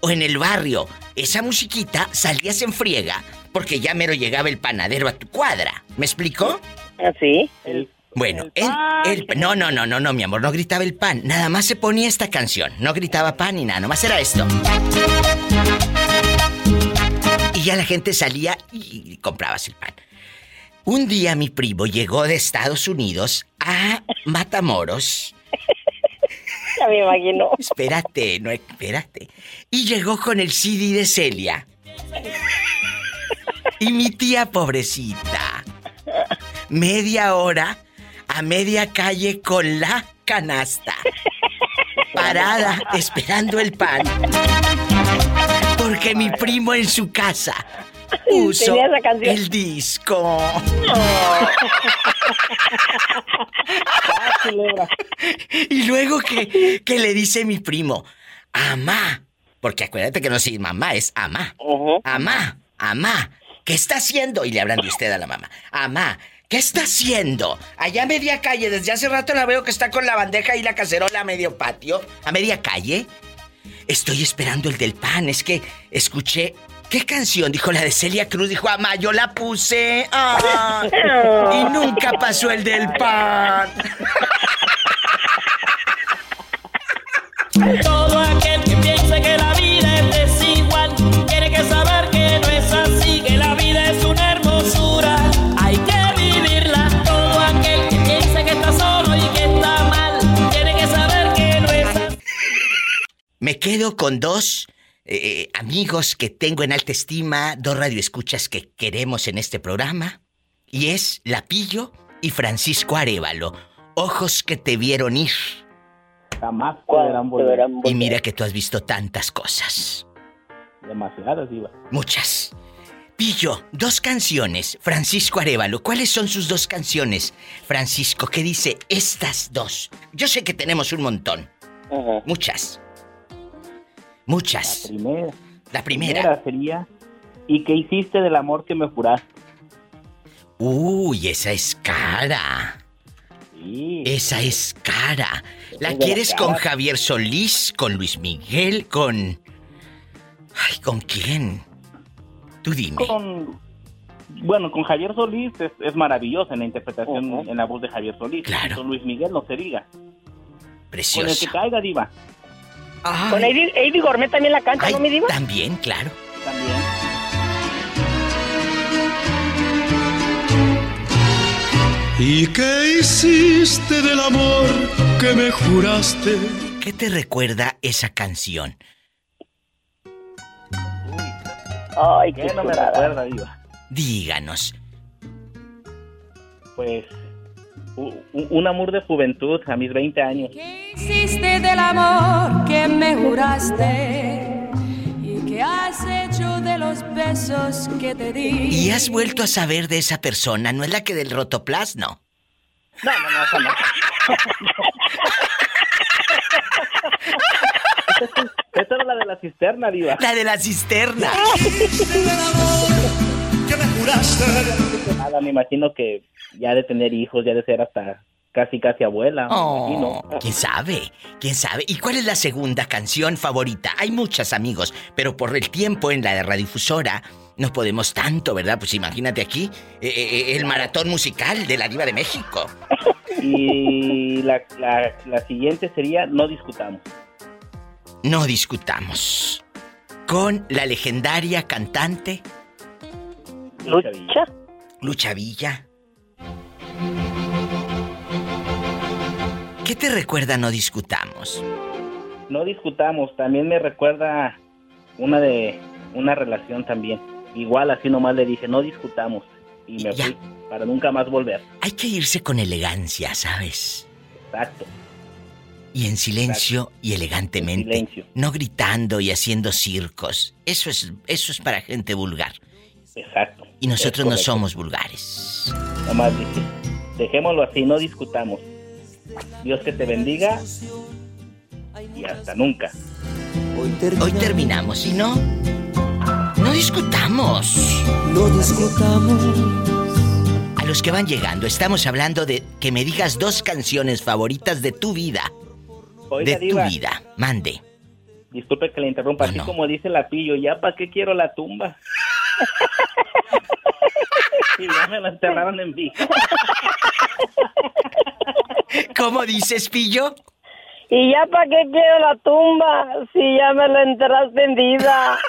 o en el barrio esa musiquita salías en friega porque ya mero llegaba el panadero a tu cuadra. ¿Me explicó? Sí. Bueno, él, él- no, no, no, no, no, mi amor, no gritaba el pan, nada más se ponía esta canción, no gritaba pan ni nada, nomás era esto. Y ya la gente salía y comprabas el pan. Un día mi primo llegó de Estados Unidos a Matamoros. Ya me imagino. Espérate, no, espérate. Y llegó con el CD de Celia. Y mi tía pobrecita. Media hora a media calle con la canasta. Parada esperando el pan. Porque mi primo en su casa esa canción. el disco. Y luego que, que le dice mi primo, amá, porque acuérdate que no es mamá, es amá. Amá, amá, ¿qué está haciendo? Y le hablan de usted a la mamá. Amá, ¿qué está haciendo? Allá a media calle, desde hace rato la veo que está con la bandeja y la cacerola a medio patio. ¿A media calle? Estoy esperando el del pan, es que escuché... ¿Qué canción? Dijo la de Celia Cruz. Dijo, amá, yo la puse. Ah, y nunca pasó el del pan. Todo aquel que piense que la vida es desigual tiene que saber que no es así, que la vida es una hermosura, hay que vivirla. Todo aquel que piense que está solo y que está mal tiene que saber que no es así. Me quedo con dos eh, amigos que tengo en alta estima, dos radioescuchas que queremos en este programa. Y es Lapillo y Francisco Arevalo. Ojos que te vieron ir. Jamás verán volver. Y mira que tú has visto tantas cosas. Demasiadas, diva. Muchas. Pillo, dos canciones. Francisco Arevalo, ¿cuáles son sus dos canciones? Francisco, ¿qué dice estas dos? Yo sé que tenemos un montón. Muchas. Muchas. Primera. La primera. sería ¿Y qué hiciste del amor que me juraste? Uy, esa es cara. Esa es cara. ¿La Es la quieres con. Javier Solís, con Luis Miguel, con... Ay, ¿con quién? Tú dime. Con, bueno, con Javier Solís es, es maravillosa en la interpretación en la voz de Javier Solís. Claro. Con Luis Miguel no se diga. Preciosa. Con el que caiga, diva. Con Eddie, Eddie Gourmet también la canta, Ay, ¿no, mi diva? También, claro. ¿Y qué hiciste del amor que me juraste? ¿Qué te recuerda esa canción? Ay, ¿Qué no me recuerda, Diva? Díganos. Pues un amor de juventud a mis 20 años. hiciste del amor que me juraste? ¿Y qué has hecho de los besos que te di? ¿Y has vuelto a saber de esa persona? ¿No es la que del rotoplas? No. No, no, no, esa no. Esta era la de la cisterna, Diva. La de la cisterna. Nada, me imagino que ya de tener hijos, ya de ser hasta casi, casi abuela. Oh. ¿Quién sabe? ¿Quién sabe? ¿Y cuál es la segunda canción favorita? Hay muchas, amigos, pero por el tiempo en la radiodifusora no podemos tanto, ¿verdad? Pues imagínate aquí eh, eh, el maratón musical de la Diva de México. Y la, la, la siguiente sería No discutamos. No discutamos. Con la legendaria cantante Lucha. Lucha Villa. ¿Qué te recuerda No discutamos? No discutamos, también me recuerda una de una relación también. Igual así nomás le dije, no discutamos. Y me fui para nunca más volver. Hay que irse con elegancia, ¿sabes? Exacto. Y en silencio y elegantemente. En silencio. No gritando y haciendo circos. Eso es, eso es para gente vulgar. Exacto. Y nosotros no somos vulgares. Nomás dije, dejémoslo así, no discutamos. Dios que te bendiga y hasta nunca. Hoy terminamos, y no, no discutamos. No discutamos. A los que van llegando, estamos hablando de que me digas dos canciones favoritas de tu vida. Oiga, de tu Diva. vida. Mande. Disculpe que le interrumpa, así como dice la pillo, ya para qué quiero la tumba. y ya me la enterraron en vida. ¿Cómo dices, Pillo? ¿Y ya para qué quiero la tumba si ya me la enterraste en vida?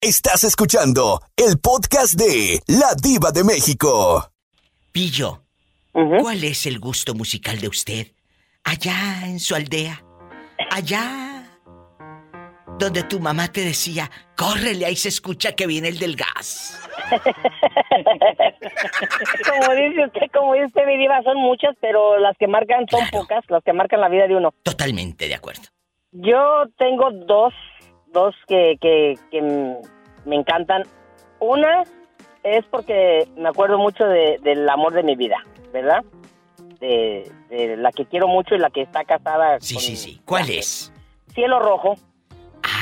Estás escuchando el podcast de La Diva de México. Pillo, ¿cuál es el gusto musical de usted? Allá en su aldea. Allá. Donde tu mamá te decía, córrele, ahí se escucha que viene el del gas. como dice usted, como dice usted, mi diva, son muchas, pero las que marcan son pocas, las que marcan la vida de uno. Totalmente de acuerdo. Yo tengo dos, dos que, que, que me encantan. Una es porque me acuerdo mucho de- del amor de mi vida, ¿verdad? De, de la que quiero mucho y la que está casada. Sí, con- sí, sí. ¿Cuál es? Cielo Rojo.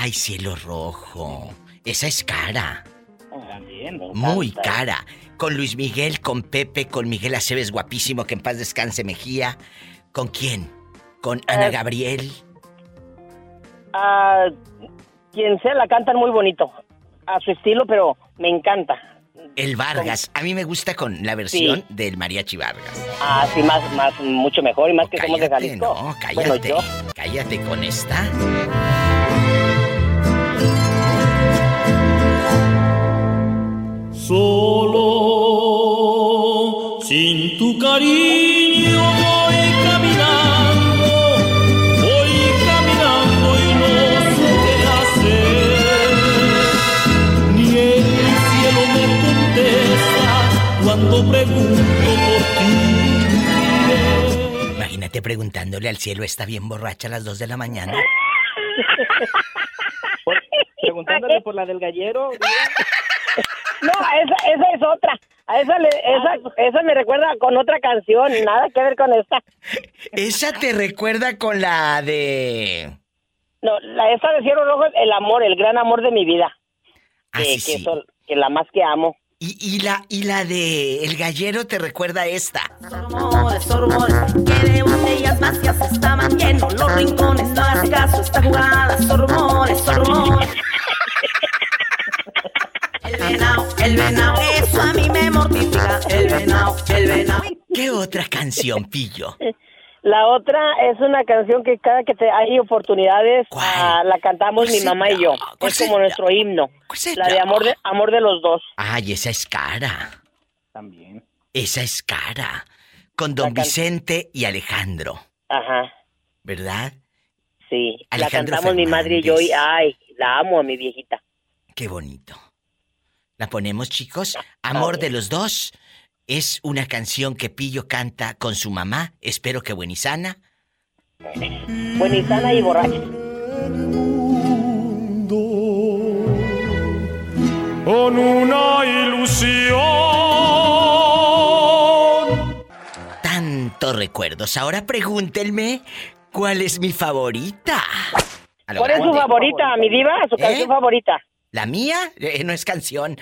Ay, cielo rojo. Esa es cara. También. Muy cara. Con Luis Miguel, con Pepe, con Miguel Aceves, guapísimo, que en paz descanse Mejía. ¿Con quién? Con Ana Eh, Gabriel. Ah, quien sea la cantan muy bonito, a su estilo, pero me encanta. El Vargas. A mí me gusta con la versión del Mariachi Vargas. Ah, sí, más, más, mucho mejor y más que somos de Cállate, Jalisco. no, cállate. Bueno, yo. Cállate con esta. Solo sin tu cariño voy caminando, voy caminando y no sé qué hacer. Ni el cielo me contesta cuando pregunto por ti. Imagínate preguntándole al cielo, ¿está bien borracha a las 2 de la mañana? Preguntándole por la del gallero. No, esa, esa es otra. A esa, le- esa, esa me recuerda con otra canción, nada que ver con esta. Esa te recuerda con la de... No, la esa de Cielo Rojo, el amor, el gran amor de mi vida. Ah, que, sí, que sí. son- que la más que amo. Y, y la, y la de El Gallero te recuerda a esta. Rumores, rumores, que de botellas vacías estaban llenos los rincones. No hagas caso, esta jugada, son rumores, son rumores. El venado, el venado, eso a mí me mortifica. El venado, el venado. ¿Qué otra canción, Pillo? La otra es una canción que cada que te hay oportunidades ah, la cantamos mi mamá y yo. Es como nuestro himno. La de amor de amor de los dos. Ay, esa es cara. También. Esa es cara. Con Don Vicente y Alejandro. Ajá. ¿Verdad? Sí. la Alejandro cantamos mi madre y yo y ay, la amo a mi viejita. Qué bonito. ¿La ponemos, chicos? Amor de los dos. Es una canción que Pillo canta con su mamá. Espero que buenisana. Buenisana y borracha. Con una ilusión. Tantos recuerdos. Ahora pregúntenme cuál es mi favorita. ¿Cuál es su favorita, mi diva? ¿Su canción ¿Eh? favorita? ¿La mía? Eh, no es canción.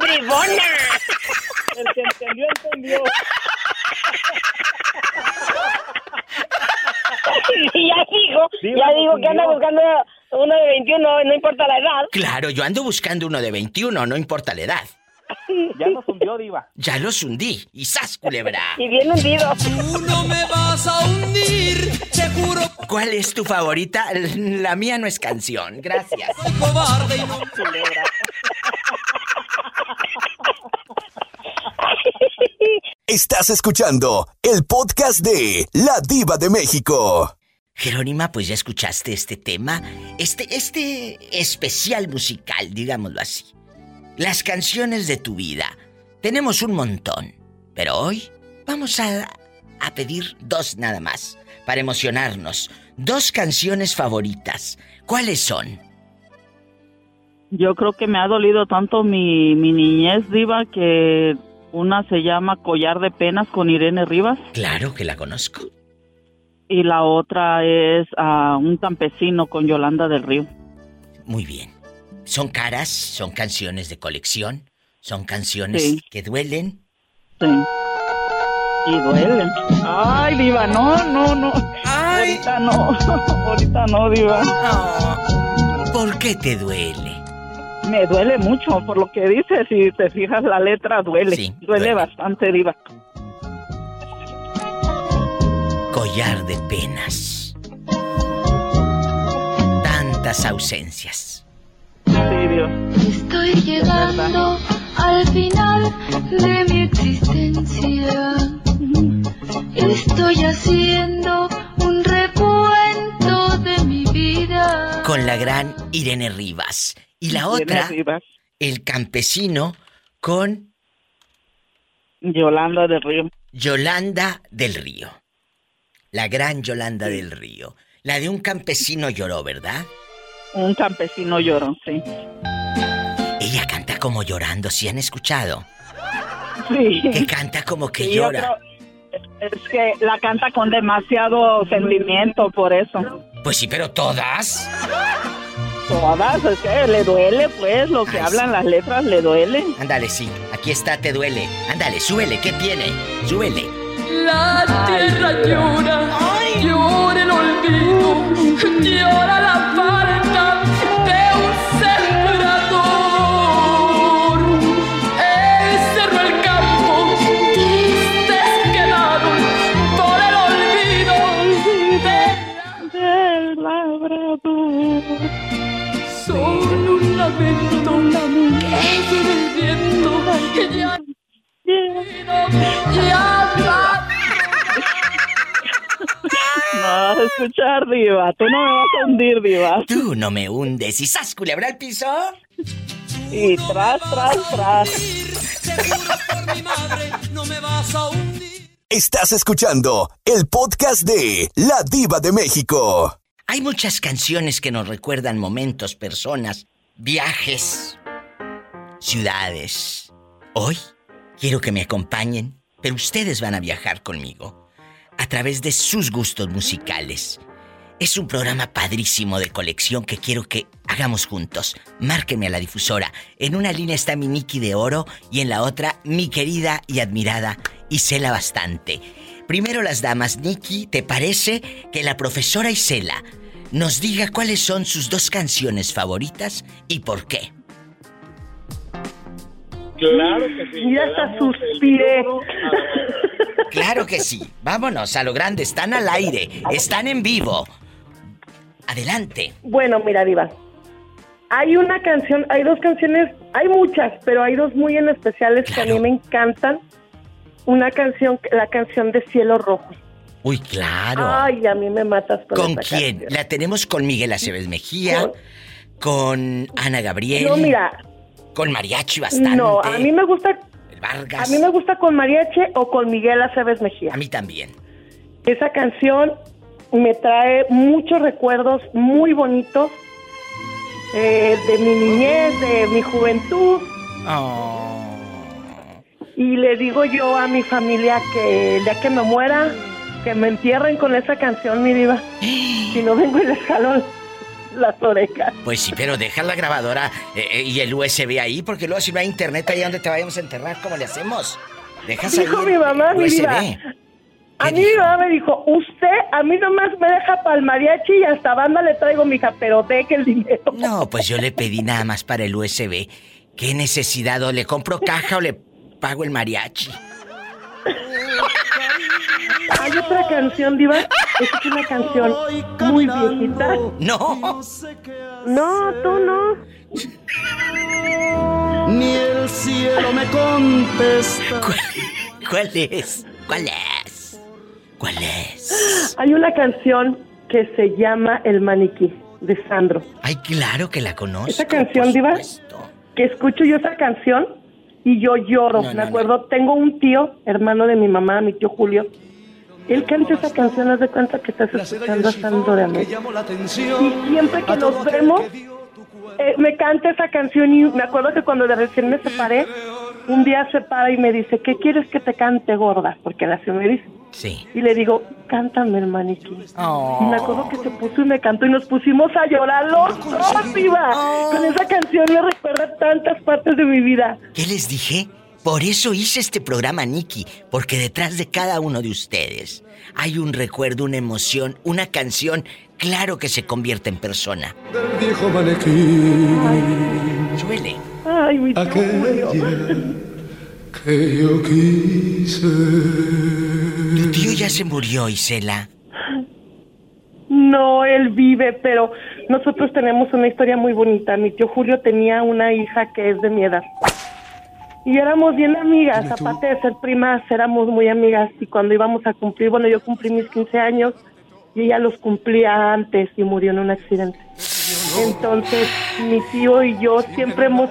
¡Bribona! El que entendió, entendió. ya digo, ya digo que anda buscando uno de 21, no importa la edad. Claro, yo ando buscando uno de 21, no importa la edad. Ya nos hundió, Diva. Ya los hundí. Y sas, culebra. Y bien hundido. Tú no me vas a hundir, te juro. ¿Cuál es tu favorita? La mía no es canción. Gracias. Soy cobarde y no Estás escuchando el podcast de La Diva de México. Jerónima, pues ya escuchaste este tema, este, este especial musical, digámoslo así. Las canciones de tu vida. Tenemos un montón, pero hoy vamos a, a pedir dos nada más, para emocionarnos. Dos canciones favoritas. ¿Cuáles son? Yo creo que me ha dolido tanto mi, mi niñez, Diva, que una se llama Collar de Penas con Irene Rivas Claro que la conozco. y la otra es ah, Un Campesino con Yolanda del Río. Muy bien. Son caras, son canciones de colección, son canciones Sí. que duelen. Sí. Y duelen. Ay, Diva, no, no, no. Ahorita no. Ahorita no, Diva. ¿Por qué te duele? Me duele mucho por lo que dice. Si te fijas, la letra duele. Sí, duele, duele. bastante, Diva. Collar de penas. Tantas ausencias. Sí, Dios. Estoy llegando al final de mi existencia. Estoy haciendo un recuento de mi vida. Con la gran Irene Rivas. Y la Irene otra, Rivas. El campesino con Yolanda del Río. Yolanda del Río. La gran Yolanda del Río. La de un campesino lloró, ¿verdad? Un campesino lloró, sí. Ella canta como llorando, ¿sí han escuchado? Sí. Que canta como que Sí, llora. Es que la canta con demasiado sentimiento, por eso. Pues sí, pero todas. Todas, es que le duele, pues, lo que hablan las letras le duele. Ándale, sí. Aquí está, te duele. Ándale, súbele, ¿qué tiene? Súbele. La tierra llora, llora el olvido, llora la falta escuchar, Diva. Tú no me vas a hundir, Diva. Tú no me hundes. ¿Y sas, culebra al piso? Y tras, tras, tras. no me vas a hundir. Estás escuchando el podcast de La Diva de México. Hay muchas canciones que nos recuerdan momentos, personas, viajes, ciudades. Hoy quiero que me acompañen, pero ustedes van a viajar conmigo a través de sus gustos musicales. Es un programa padrísimo de colección que quiero que hagamos juntos. Márquenme a la difusora. En una línea está mi Nikki de oro y en la otra mi querida y admirada Isela Bastante. Primero las damas, Nikki, ¿te parece que la profesora Isela nos diga cuáles son sus dos canciones favoritas y por qué? Claro que sí. Mira, hasta suspiré. Claro que sí. Vámonos a lo grande. Están al aire. Están en vivo. Adelante. Bueno, mira, Diva. Hay una canción, hay dos canciones, hay muchas, pero hay dos muy en especiales que a mí me encantan. Una canción, la canción de Cielo Rojo. Uy, claro. Ay, a mí me matas con ¿Con esa quién? canción. La tenemos con Miguel Aceves Mejía, con Ana Gabriel, No, mira, con Mariachi bastante. no, a mí me gusta, Vargas. a mí me gusta con Mariachi o con Miguel Aceves Mejía. A mí también. Esa canción me trae muchos recuerdos muy bonitos eh, de mi niñez, de mi juventud. Y le digo yo a mi familia que el día que me muera, que me entierren con esa canción, mi diva. Si no vengo y les las orejas. Pues sí, pero deja la grabadora eh, eh, y el USB ahí, porque luego si no hay internet ahí donde te vayamos a enterrar, ¿cómo le hacemos? Dejas Dijo mi mamá, mi USB. diva. A mí mi mamá me dijo, usted a mí nomás me deja para el mariachi y hasta banda le traigo, mija, pero deje el dinero. No, pues yo le pedí nada más para el USB. ¿Qué necesidad? ¿O le compro caja o le pago el mariachi? Hay otra canción, Diva. Esta es una canción muy viejita. No. No, tú no. Ni el cielo me contesta. ¿Cuál es? ¿Cuál es? ¿Cuál es? Hay una canción que se llama El maniquí de Sandro. Ay, claro que la conozco. Esa canción, Diva, que escucho yo esa canción y yo lloro. No, no, Me acuerdo, tengo un tío, hermano de mi mamá, mi tío Julio. Él canta esa canción, haz de cuenta que estás escuchando a Sandro de América. Y siempre que nos vemos, eh, me canta esa canción y me acuerdo que cuando de recién me separé, un día se para y me dice, ¿qué quieres que te cante, gorda? Porque la se me dice. Sí. Y le digo, cántame el maniquí. Y me acuerdo que se puso y me cantó y nos pusimos a llorar los dos, Diva. Con esa canción me recuerda tantas partes de mi vida. ¿Qué les dije? Por eso hice este programa, Nicky, porque detrás de cada uno de ustedes hay un recuerdo, una emoción, una canción, claro que se convierte en persona. Del viejo maniquí. Suele. Ay, mi Aquella que yo quise. Tu tío ya se murió, Isela. No, él vive, pero nosotros tenemos una historia muy bonita. Mi tío Julio tenía una hija que es de mi edad. Y éramos bien amigas, aparte de ser primas, éramos muy amigas. Y cuando íbamos a cumplir, bueno, yo cumplí mis 15 años y ella los cumplía antes y murió en un accidente. Entonces, mi tío y yo siempre hemos,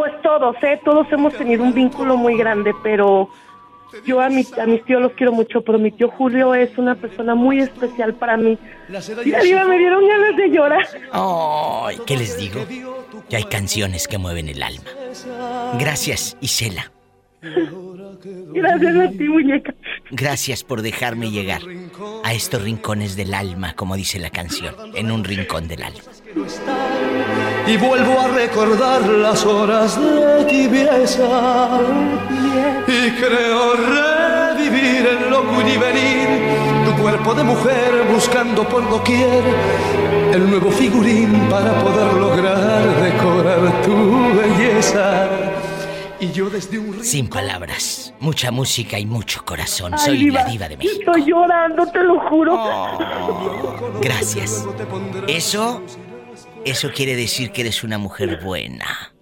pues todos, ¿eh? Todos hemos tenido un vínculo muy grande, pero yo a, mi, a mis tíos los quiero mucho, pero mi tío Julio es una persona muy especial para mí. Y arriba me dieron ganas de llorar. Ay, ¿qué les digo? Que hay canciones que mueven el alma. Gracias, Isela. Gracias a ti, muñeca. Gracias por dejarme llegar a estos rincones del alma, como dice la canción, en un rincón del alma. Y vuelvo a recordar las horas de tibieza. Y creo revivir el loco y venir. Tu cuerpo de mujer buscando por doquier el nuevo figurín para poder lograr decorar tu belleza. Y yo desde un Sin palabras, mucha música y mucho corazón. Ay, Soy diva, la diva de México. Estoy llorando, te lo juro. Gracias. Eso, eso quiere decir que eres una mujer buena.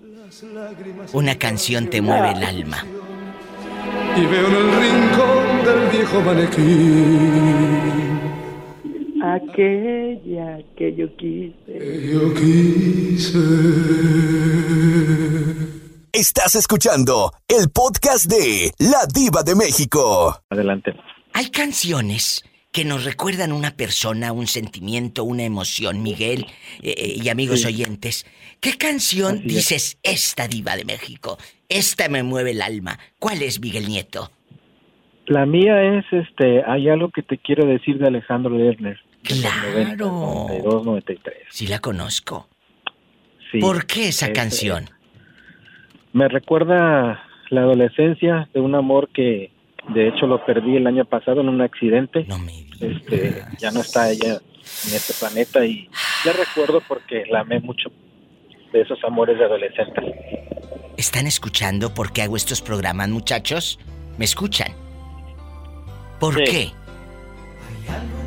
Una canción te mueve el alma. y veo en el rincón del viejo maniquí. Aquella que yo quise. Yo quise. Estás escuchando el podcast de La Diva de México. Adelante. Hay canciones que nos recuerdan una persona, un sentimiento, una emoción, Miguel eh, eh, y amigos Sí. oyentes. ¿Qué canción Así es. dices, esta diva de México? Esta me mueve el alma. ¿Cuál es, Miguel Nieto? La mía es, este, hay algo que te quiero decir de Alejandro Lerner. de los 90, Claro. 92, 93. Sí la conozco. Sí, ¿Por qué esa este, canción? Me recuerda la adolescencia de un amor que de hecho lo perdí el año pasado en un accidente. Este, ya no está ella en este planeta y la recuerdo porque la amé mucho de esos amores de adolescentes. ¿Están escuchando por qué hago estos programas, muchachos? ¿Me escuchan? ¿Por qué?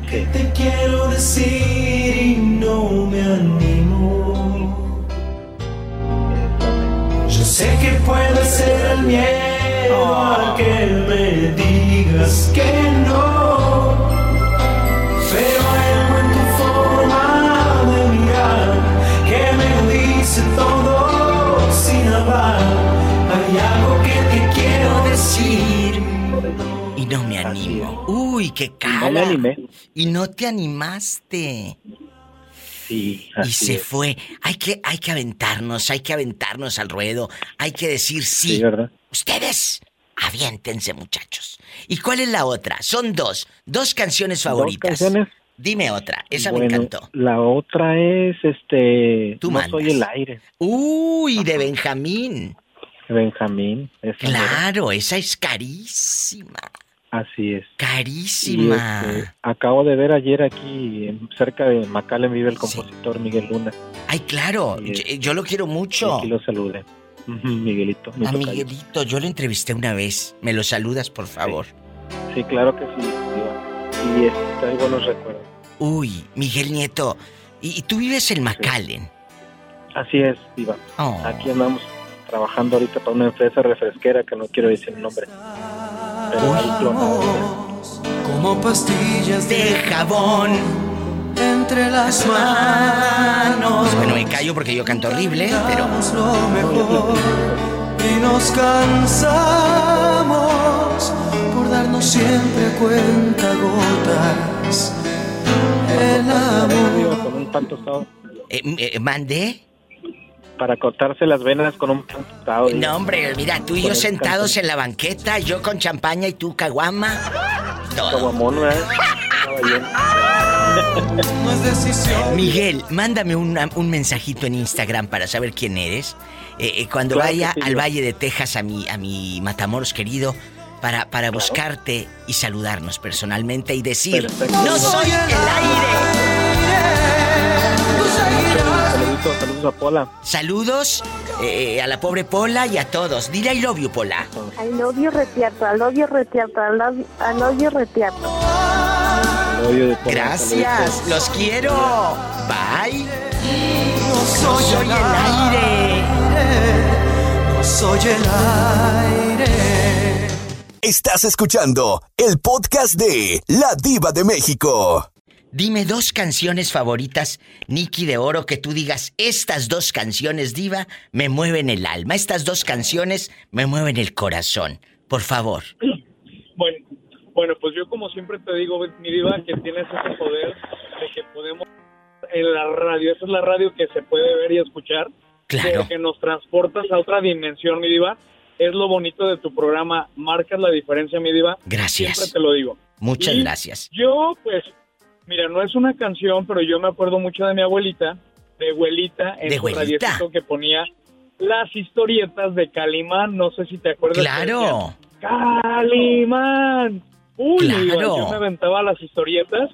Que te quiero decir y no me animo. Yo sé que puede ser el miedo a que me digas que no. Pero hay algo en tu forma de mirar que me lo dice todo sin hablar. Hay algo que te quiero decir. Y no me animo. Uy, qué cara. No me animé. Y no te animaste. Sí, Y se es. fue. Hay que, hay que aventarnos, hay que aventarnos al ruedo. Hay que decir sí. Sí, ¿verdad? Ustedes, aviéntense, muchachos. ¿Y cuál es la otra? Son dos. Dos canciones favoritas. Dos canciones. Dime otra. Esa me encantó. La otra es este. Tú no mandas. soy el aire. Uy, de Benjamín. Benjamín. esa. Claro, esa es carísima. Así es. Carísima. Este, acabo de ver ayer aquí cerca de McAllen vive el compositor Miguel Luna. Ay, claro. Yo, yo lo quiero Y mucho. aquí lo saludé. Miguelito. mi A tocayo. Miguelito, yo lo entrevisté una vez. ¿Me lo saludas, por favor? Sí, claro que sí. Y este, trae buenos recuerdos. Uy, Miguel Nieto. ¿Y, y tú vives en McAllen? Así es, Diva. Oh. Aquí andamos trabajando ahorita para una empresa refresquera que no quiero decir el nombre. Pero. Como pastillas de jabón entre las manos. Bueno, me callo porque yo canto horrible, pero... lo mejor y nos cansamos por darnos siempre cuenta gotas el amor. Con un pan tostado. Eh, eh, ¿Mandé? Para cortarse las venas con un pan tostado. No, hombre, mira, tú y yo sentados en la banqueta, yo con champaña y tú caguama. Todo. Caguamón, ¿verdad? Estaba bien. No es decisión. Miguel, mándame una- un mensajito en Instagram para saber quién eres. Eh, eh, cuando Claro vaya sí, al. Valle de Texas, a mi, a mi Matamoros querido, para, para buscarte y saludarnos personalmente y decir, Perfecto. no soy el aire. Saludos a Pola. Saludos eh, a la pobre Pola y a todos. Dile I love you, Pola. I love you retierto, I love you retierto, I love, I love you Pola, Gracias, los quiero. Bye. No No soy el aire. No soy el aire. Estás escuchando el podcast de La Diva de México. Dime dos canciones favoritas, Nicky de Oro, que tú digas, estas dos canciones, Diva, me mueven el alma. Estas dos canciones me mueven el corazón. Por favor. Bueno, bueno, pues yo como siempre te digo, mi diva, que tienes ese poder de que podemos en la radio, esa es la radio que se puede ver y escuchar, Claro. que nos transportas a otra dimensión, mi diva. Es lo bonito de tu programa, marcas la diferencia, mi diva. Gracias. Siempre te lo digo. Muchas Y gracias. Yo, pues, mira, no es una canción, pero yo me acuerdo mucho de mi abuelita, de abuelita, en ¿De su abuelita? que ponía las historietas de Calimán, no sé si te acuerdas. Claro. Calimán. Uy, Claro. yo me aventaba las historietas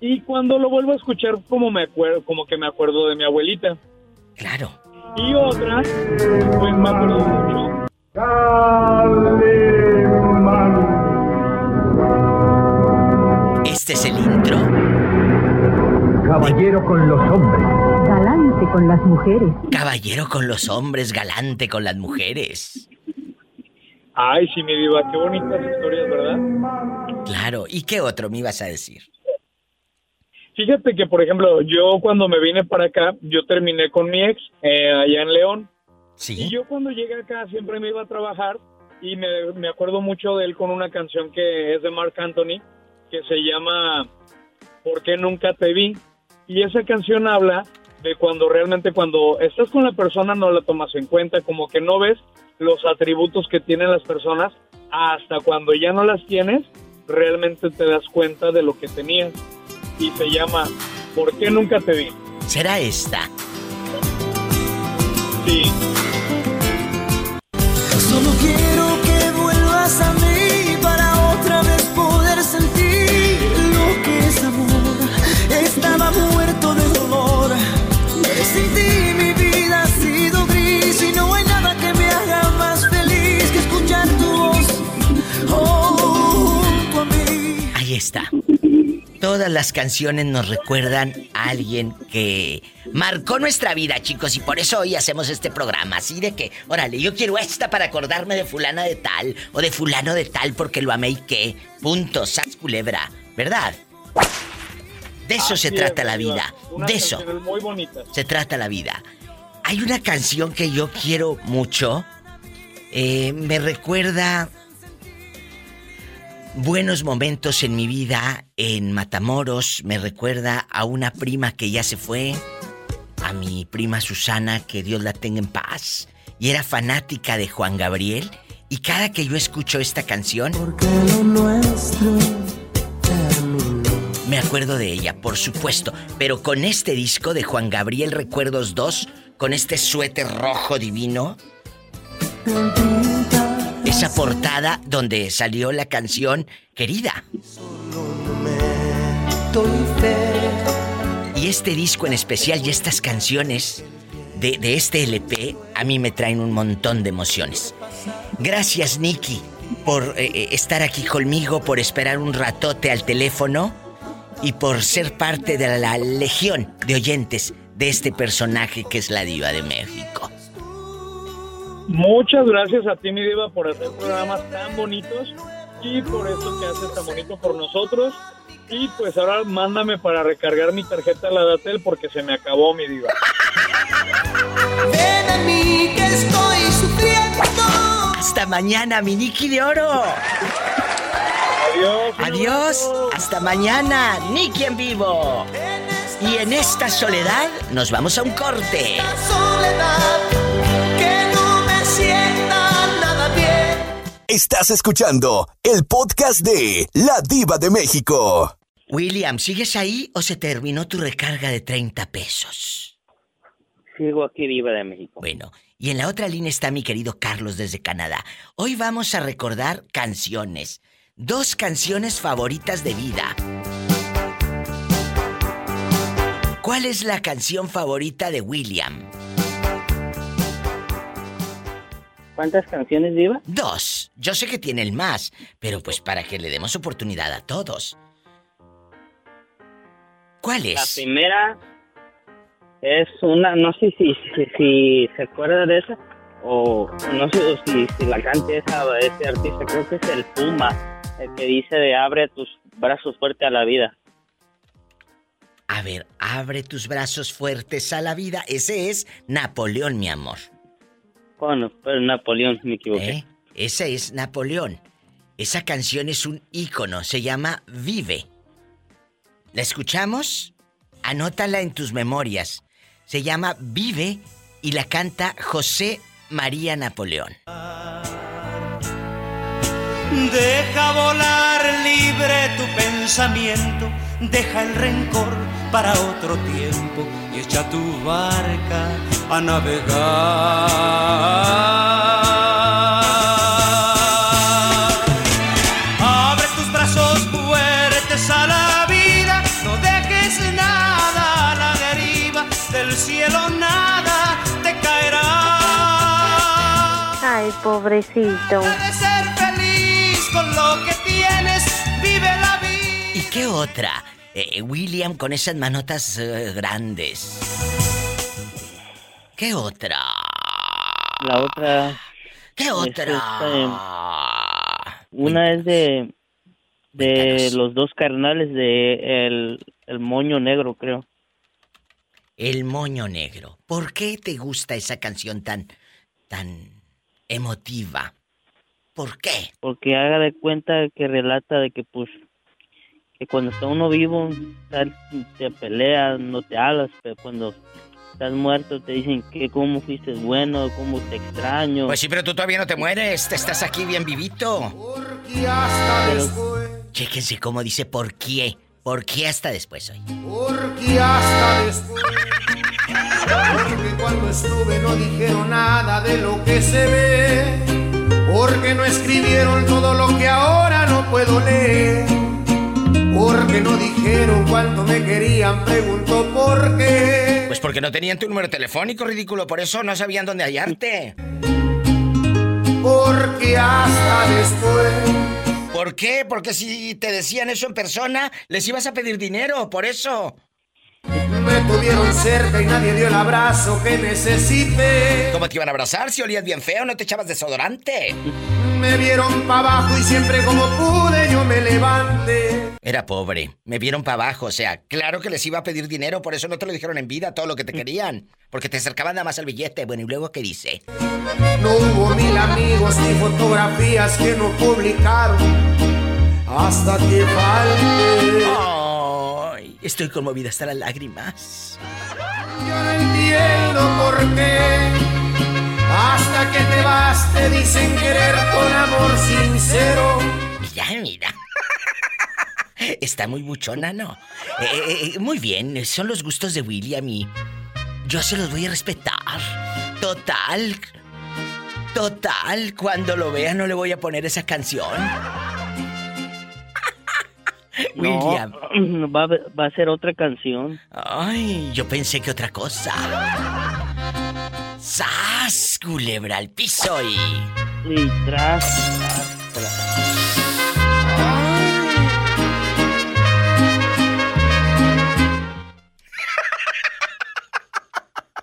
y cuando lo vuelvo a escuchar como me acuerdo, como que me acuerdo de mi abuelita. Claro. Y otra, pues me acuerdo mucho. Este es el intro. Caballero con los hombres. Galante con las mujeres. Caballero con los hombres, galante con las mujeres. Ay, sí, mi diva, qué bonitas historias, ¿verdad? Claro. ¿Y qué otro me ibas a decir? Fíjate que, por ejemplo, yo cuando me vine para acá, yo terminé con mi ex eh, allá en León. Sí. Y yo cuando llegué acá siempre me iba a trabajar y me, me acuerdo mucho de él con una canción que es de Mark Anthony, que se llama ¿Por qué nunca te vi? Y esa canción habla de cuando realmente cuando estás con la persona no la tomas en cuenta, como que no ves los atributos que tienen las personas hasta cuando ya no las tienes, realmente te das cuenta de lo que tenías. Y se llama ¿Por qué nunca te vi? ¿Será esta? Sí. Todas las canciones nos recuerdan a alguien que marcó nuestra vida, chicos, y por eso hoy hacemos este programa. Así de que, órale, yo quiero esta para acordarme de fulana de tal o de fulano de tal porque lo amé y qué. Punto, sas culebra, ¿verdad? De eso se trata es, la vida. De eso muy bonitas. se trata la vida. Hay una canción que yo quiero mucho. eh, me recuerda buenos momentos en mi vida en Matamoros. Me recuerda a una prima que ya se fue. A mi prima Susana, que Dios la tenga en paz. Y era fanática de Juan Gabriel. Y cada que yo escucho esta canción, me acuerdo de ella, por supuesto. Pero con este disco de Juan Gabriel Recuerdos 2, con este suéter rojo divino, esa portada donde salió la canción Querida. Y este disco en especial y estas canciones de, de este LP a mí me traen un montón de emociones. Gracias, Nicky, por eh, eh, estar aquí conmigo, por esperar un ratote al teléfono y por ser parte de la legión de oyentes de este personaje que es la diva de México. Muchas gracias a ti, mi diva, por hacer programas tan bonitos y por eso que haces tan bonito por nosotros. Y pues ahora mándame para recargar mi tarjeta a la Datel porque se me acabó, mi diva. Ven a mí que estoy sufriendo. Hasta mañana, mi Nicky de Oro. Adiós. Adiós. Hasta mañana, Nicky en vivo. Y en esta soledad nos vamos a un corte. Soledad, Estás escuchando el podcast de La Diva de México. William, ¿sigues ahí o se terminó tu recarga de 30 pesos? Sigo aquí, Diva de México. Bueno, y en la otra línea está mi querido Carlos desde Canadá. Hoy vamos a recordar canciones. Dos canciones favoritas de vida. ¿Cuál es la canción favorita de William? ¿Cuántas canciones, Diva? Dos. Yo sé que tiene el más, pero pues para que le demos oportunidad a todos. ¿Cuál La es? primera es una, no sé si, si, si se acuerda de esa, o no sé si, si la cante esa, ese artista, creo que es el Puma, el que dice de abre tus brazos fuerte a la vida. A ver, abre tus brazos fuertes a la vida. Ese es Napoleón, mi amor. Bueno, pero Napoleón, me equivoqué. ¿Eh? Ese es Napoleón. Esa canción es un ícono, se llama Vive. ¿La escuchamos? Anótala en tus memorias. Se llama Vive y la canta José María Napoleón. Deja volar libre tu pensamiento, deja el rencor para otro tiempo y echa tu barca a navegar. Abre tus brazos fuertes a la vida, no dejes nada a la deriva, del cielo nada te caerá. Ay, pobrecito. Qué otra? Eh, William con esas manotas eh, grandes. ¿Qué otra? La otra... ¿Qué otra? este, una es de de los dos carnales de el, el moño negro, creo. El moño negro. ¿Por qué te gusta esa canción tan tan emotiva? ¿Por qué? Porque haga de cuenta que relata de que pues que cuando está uno vivo te peleas, no te hablas, pero cuando estás muerto te dicen que cómo fuiste bueno, cómo te extraño. Pues sí, pero tú todavía no te mueres, te estás aquí bien vivito. Y hasta después, Chéquense cómo dice por qué. ¿Por qué hasta después hoy? porque hasta después. Porque cuando estuve no dijeron nada de lo que se ve. Porque no escribieron todo lo que ahora no puedo leer. Porque no dijeron cuánto me querían, pregunto por qué. Pues porque no tenían tu número telefónico, ridículo, por eso no sabían dónde hallarte. Porque hasta después. ¿Por qué? Porque si te decían eso en persona, les ibas a pedir dinero, por eso. Me tuvieron cerca y nadie dio el abrazo que necesité. ¿Cómo te iban a abrazar si olías bien feo? ¿No te echabas desodorante? Me vieron para abajo y siempre como pude yo me levanté. Era pobre, me vieron para abajo, o sea, claro que les iba a pedir dinero, por eso no te lo dijeron en vida todo lo que te querían, porque te acercaban nada más al billete. Bueno, ¿y luego qué dice? No hubo mil amigos ni fotografías que no publicaron hasta que falte. Ay, estoy conmovida hasta las lágrimas. Yo no entiendo por qué. Hasta que te vas te dicen querer con amor sincero. Mira, mira. Está muy buchona, ¿no? Eh, eh, muy bien, son los gustos de William y yo se los voy a respetar. Total. Total, cuando lo vea no le voy a poner esa canción. William. No, va, a- va a ser otra canción. Ay, yo pensé que otra cosa. ¡Sas! Culebra al piso y. Y tras, tras, tras.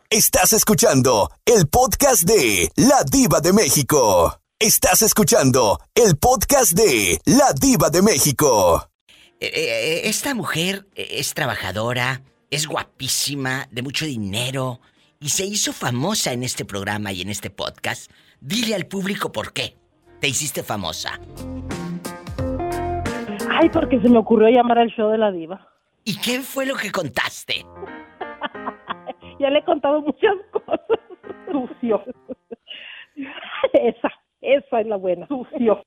Estás escuchando el podcast de La Diva de México. Estás escuchando el podcast de La Diva de México. Eh, eh, esta mujer eh, es trabajadora, es guapísima, de mucho dinero y se hizo famosa en este programa y en este podcast. Dile al público por qué te hiciste famosa. Ay, porque se me ocurrió llamar al show de la diva. ¿Y qué fue lo que contaste? Ya le he contado muchas cosas. Sucio. Esa, esa es la buena. Sucio,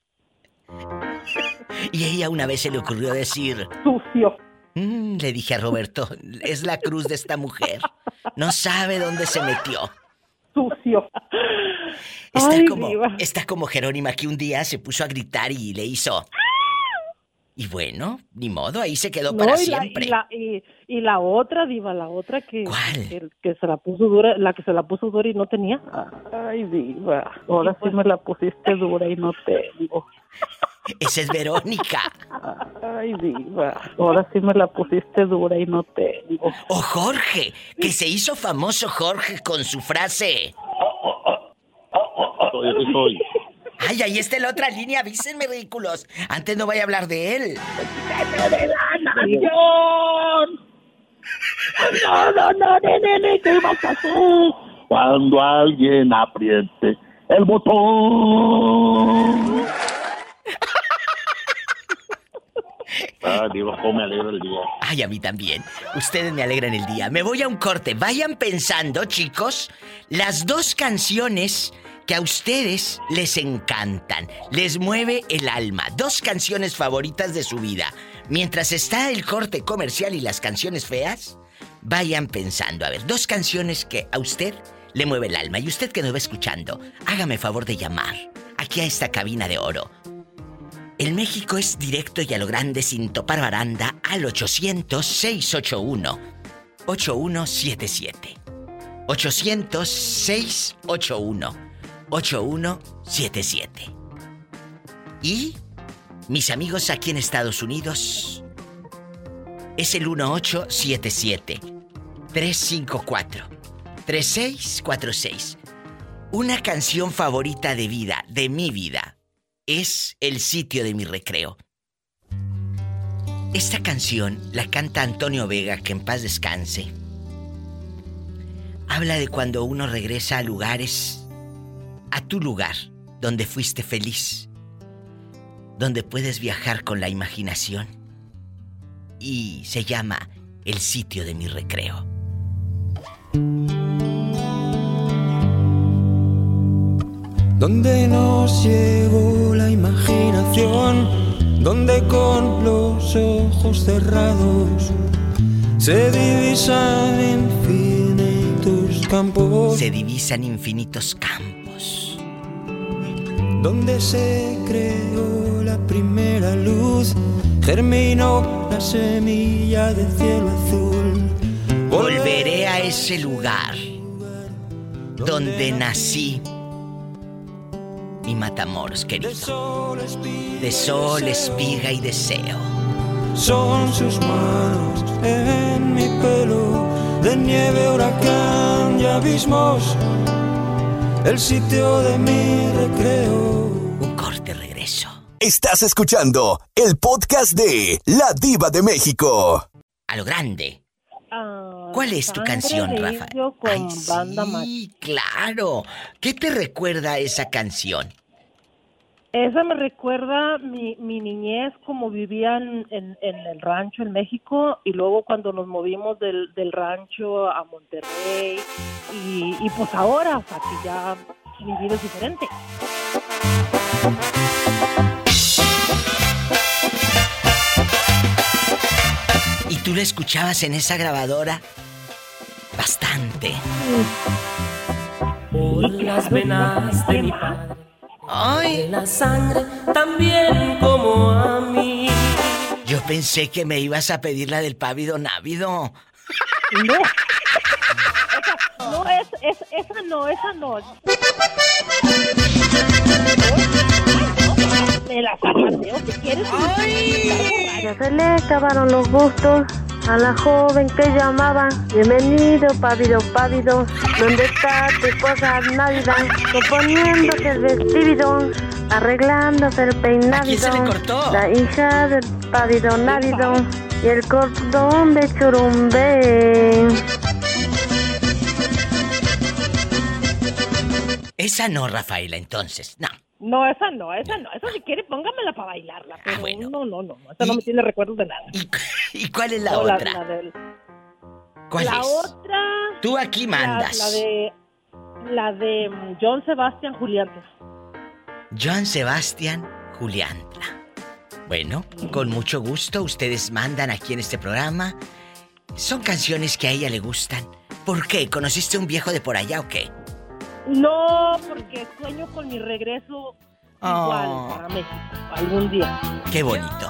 Y ella una vez se le ocurrió decir, sucio. "Mm", le dije a Roberto, es la cruz de esta mujer. No sabe dónde se metió. Sucio. Está Ay, como, diva. está como Jerónima que un día se puso a gritar y le hizo. Y bueno, ni modo, ahí se quedó para la, siempre. y, la, y, y la otra, diva, la otra que, ¿Cuál? que, que se la puso dura, la que se la puso dura y no tenía. Ay, diva, ahora sí me la pusiste dura y no tengo. Esa es Verónica. Ay, diva, ahora sí me la pusiste dura y no tengo. O Jorge, que se hizo famoso Jorge con su frase. Soy, soy. Ay, ahí está la otra línea, avísenme, ridículos. Antes no voy a hablar de él. No, no, no, nene, nene, ¿qué vas a hacer? Cuando alguien apriete el botón. Ah, Dios, cómo me alegra el día. Ay, a mí también. Ustedes me alegran el día. Me voy a un corte. Vayan pensando, chicos, las dos canciones que a ustedes les encantan, les mueve el alma. Dos canciones favoritas de su vida. Mientras está el corte comercial y las canciones feas, vayan pensando. A ver, dos canciones que a usted le mueve el alma. Y usted que nos va escuchando, hágame favor de llamar aquí a esta cabina de oro. El México es directo y a lo grande sin topar baranda al 800-681-8177. 800-681-8177. Y mis amigos aquí en Estados Unidos es el 1877 354 3646. Una canción favorita de vida, de mi vida, es el sitio de mi recreo. Esta canción la canta Antonio Vega, que en paz descanse. Habla de cuando uno regresa a lugares, a tu lugar, donde fuiste feliz, donde puedes viajar con la imaginación. Y se llama El sitio de mi recreo. Donde nos llevó la imaginación, donde con los ojos cerrados se divisan infinitos campos, Se divisan infinitos campos. donde se creó la primera luz, germinó la semilla del cielo azul. Volveré a ese lugar donde nací y Matamoros, querido. De sol, espiga y deseo. Son sus manos en mi pelo, de nieve, huracán y abismos, el sitio de mi recreo. Un corte regreso. Estás escuchando el podcast de La Diva de México. A lo grande. Ah, ¿Cuál es tu canción, Rafa? Con Ay, banda sí, claro. ¿Qué te recuerda esa canción? Esa me recuerda mi, mi niñez, como vivían en, en el rancho en México y luego cuando nos movimos del, del rancho a Monterrey y, y pues ahora, o sea, que ya mi vida es diferente. ¿Y tú la escuchabas en esa grabadora? Bastante. Por las venas de mi padre. Ay. La sangre también como a mí. Yo pensé que me ibas a pedir la del pávido návido. No. Esa, no, es, es, esa no, esa no. Me la sacateo si quieres. Ya se le acabaron los gustos a la joven que llamaban. Bienvenido, pávido, pávido. ¿Dónde está tu cosa Navidad? Componiéndose el vestido, arreglándose el peinado. se le cortó? La hija del pávido návido y el cordón de churumbe. Esa no, Rafaela, entonces. No. No, esa no, esa no. Esa si quiere póngamela para bailarla. Pero no, no, no. Esa no me tiene recuerdos de nada. ¿Y cuál es la otra? La, del- ¿Cuál la es? otra. Tú aquí la- mandas. La, de. La de John Sebastian Julián. Joan Sebastián Juliantla. Bueno, con mucho gusto ustedes mandan aquí en este programa. Son canciones que a ella le gustan. ¿Por qué? ¿Conociste a un viejo de por allá o qué? No, porque sueño con mi regreso Oh. igual para México algún día. Qué bonito.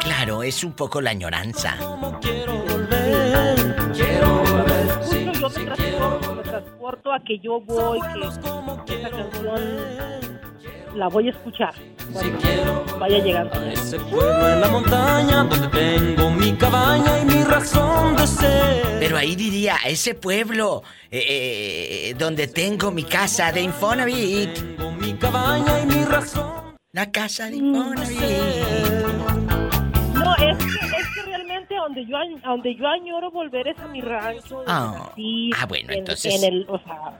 Claro, es un poco la añoranza. Justo yo me transporto, me transporto a que yo voy, que esa canción la voy a escuchar cuando vaya llegando. Ese pueblo en la montaña donde tengo mi cabaña y mi razón de ser. Pero ahí diría, ese pueblo eh, eh, donde tengo mi casa de Infonavit. mi cabaña y mi razón. La casa de Infonavit. No, es que, es que realmente a donde yo, a donde yo añoro volver es a mi rancho. donde Ah. Ah, bueno, en- entonces- En el, o sea,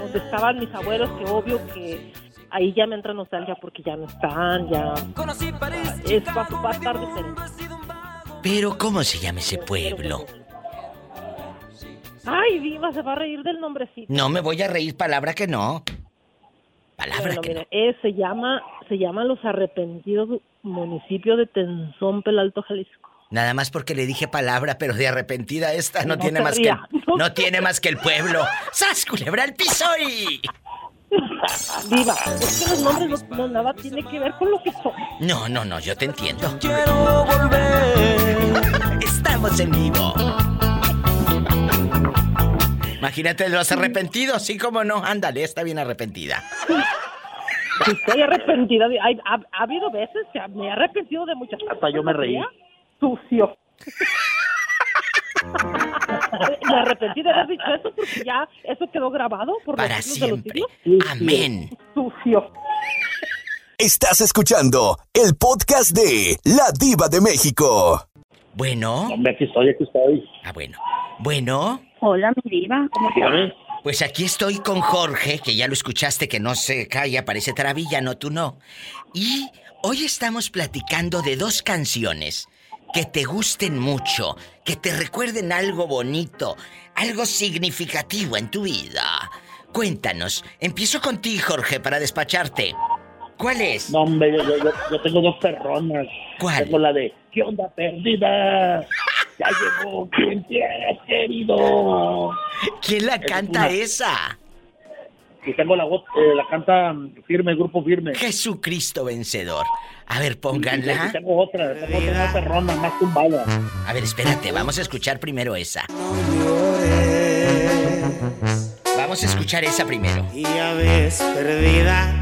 donde estaban mis abuelos, que obvio que ahí ya me entra nostalgia porque ya no están, ya... Es, va, va a estar diferente. Pero ¿cómo se llama ese pueblo? Ay, Diva, se va a reír del nombrecito. No me voy a reír, palabra que no. Palabra Bueno, que mire, eh, se llama, se llama Los Arrepentidos municipio de Tenzón, Pelalto, Jalisco. Nada más porque le dije palabra, pero de arrepentida esta no, No tiene más ría, que el, no, tiene más que el pueblo. ¡Sas, culebra el piso y! Diva, es que los nombres no, no nada tiene que ver con lo que son. No, no, no, yo te entiendo. Quiero volver. Estamos en vivo. Imagínate los arrepentidos, sí como no. Ándale, está bien arrepentida. Sí, Estoy arrepentida. de- ha, ha habido veces que me he arrepentido de muchas cosas. Hasta yo me reí. Sucio. Me arrepentí de haber dicho eso porque ya eso quedó grabado por los Para de los siempre. Amén. Sucio. Estás escuchando el podcast de La Diva de México. Bueno. Hombre, aquí estoy, aquí estoy. Ah, bueno. Bueno. Hola, mi diva. ¿Cómo Dígame. Pues aquí estoy con Jorge, que ya lo escuchaste, que no se calla, parece taravilla, no, tú no. Y hoy estamos platicando de dos canciones que te gusten mucho, que te recuerden algo bonito, algo significativo en tu vida. Cuéntanos, empiezo contigo, Jorge, para despacharte. ¿Cuál es? No, hombre, yo, yo- yo- yo tengo dos perronas. ¿Cuál? Tengo la de ¿Qué onda perdida? Ya llegó quien te ha querido. ¿Quién la es canta una. esa? Y tengo la voz, eh, la canta firme, grupo firme. Jesucristo vencedor. A ver, pónganla. tengo otra, tengo otra perrona más tumbada. A ver, espérate, vamos a escuchar primero esa. Vamos a escuchar esa primero. Y a veces perdida,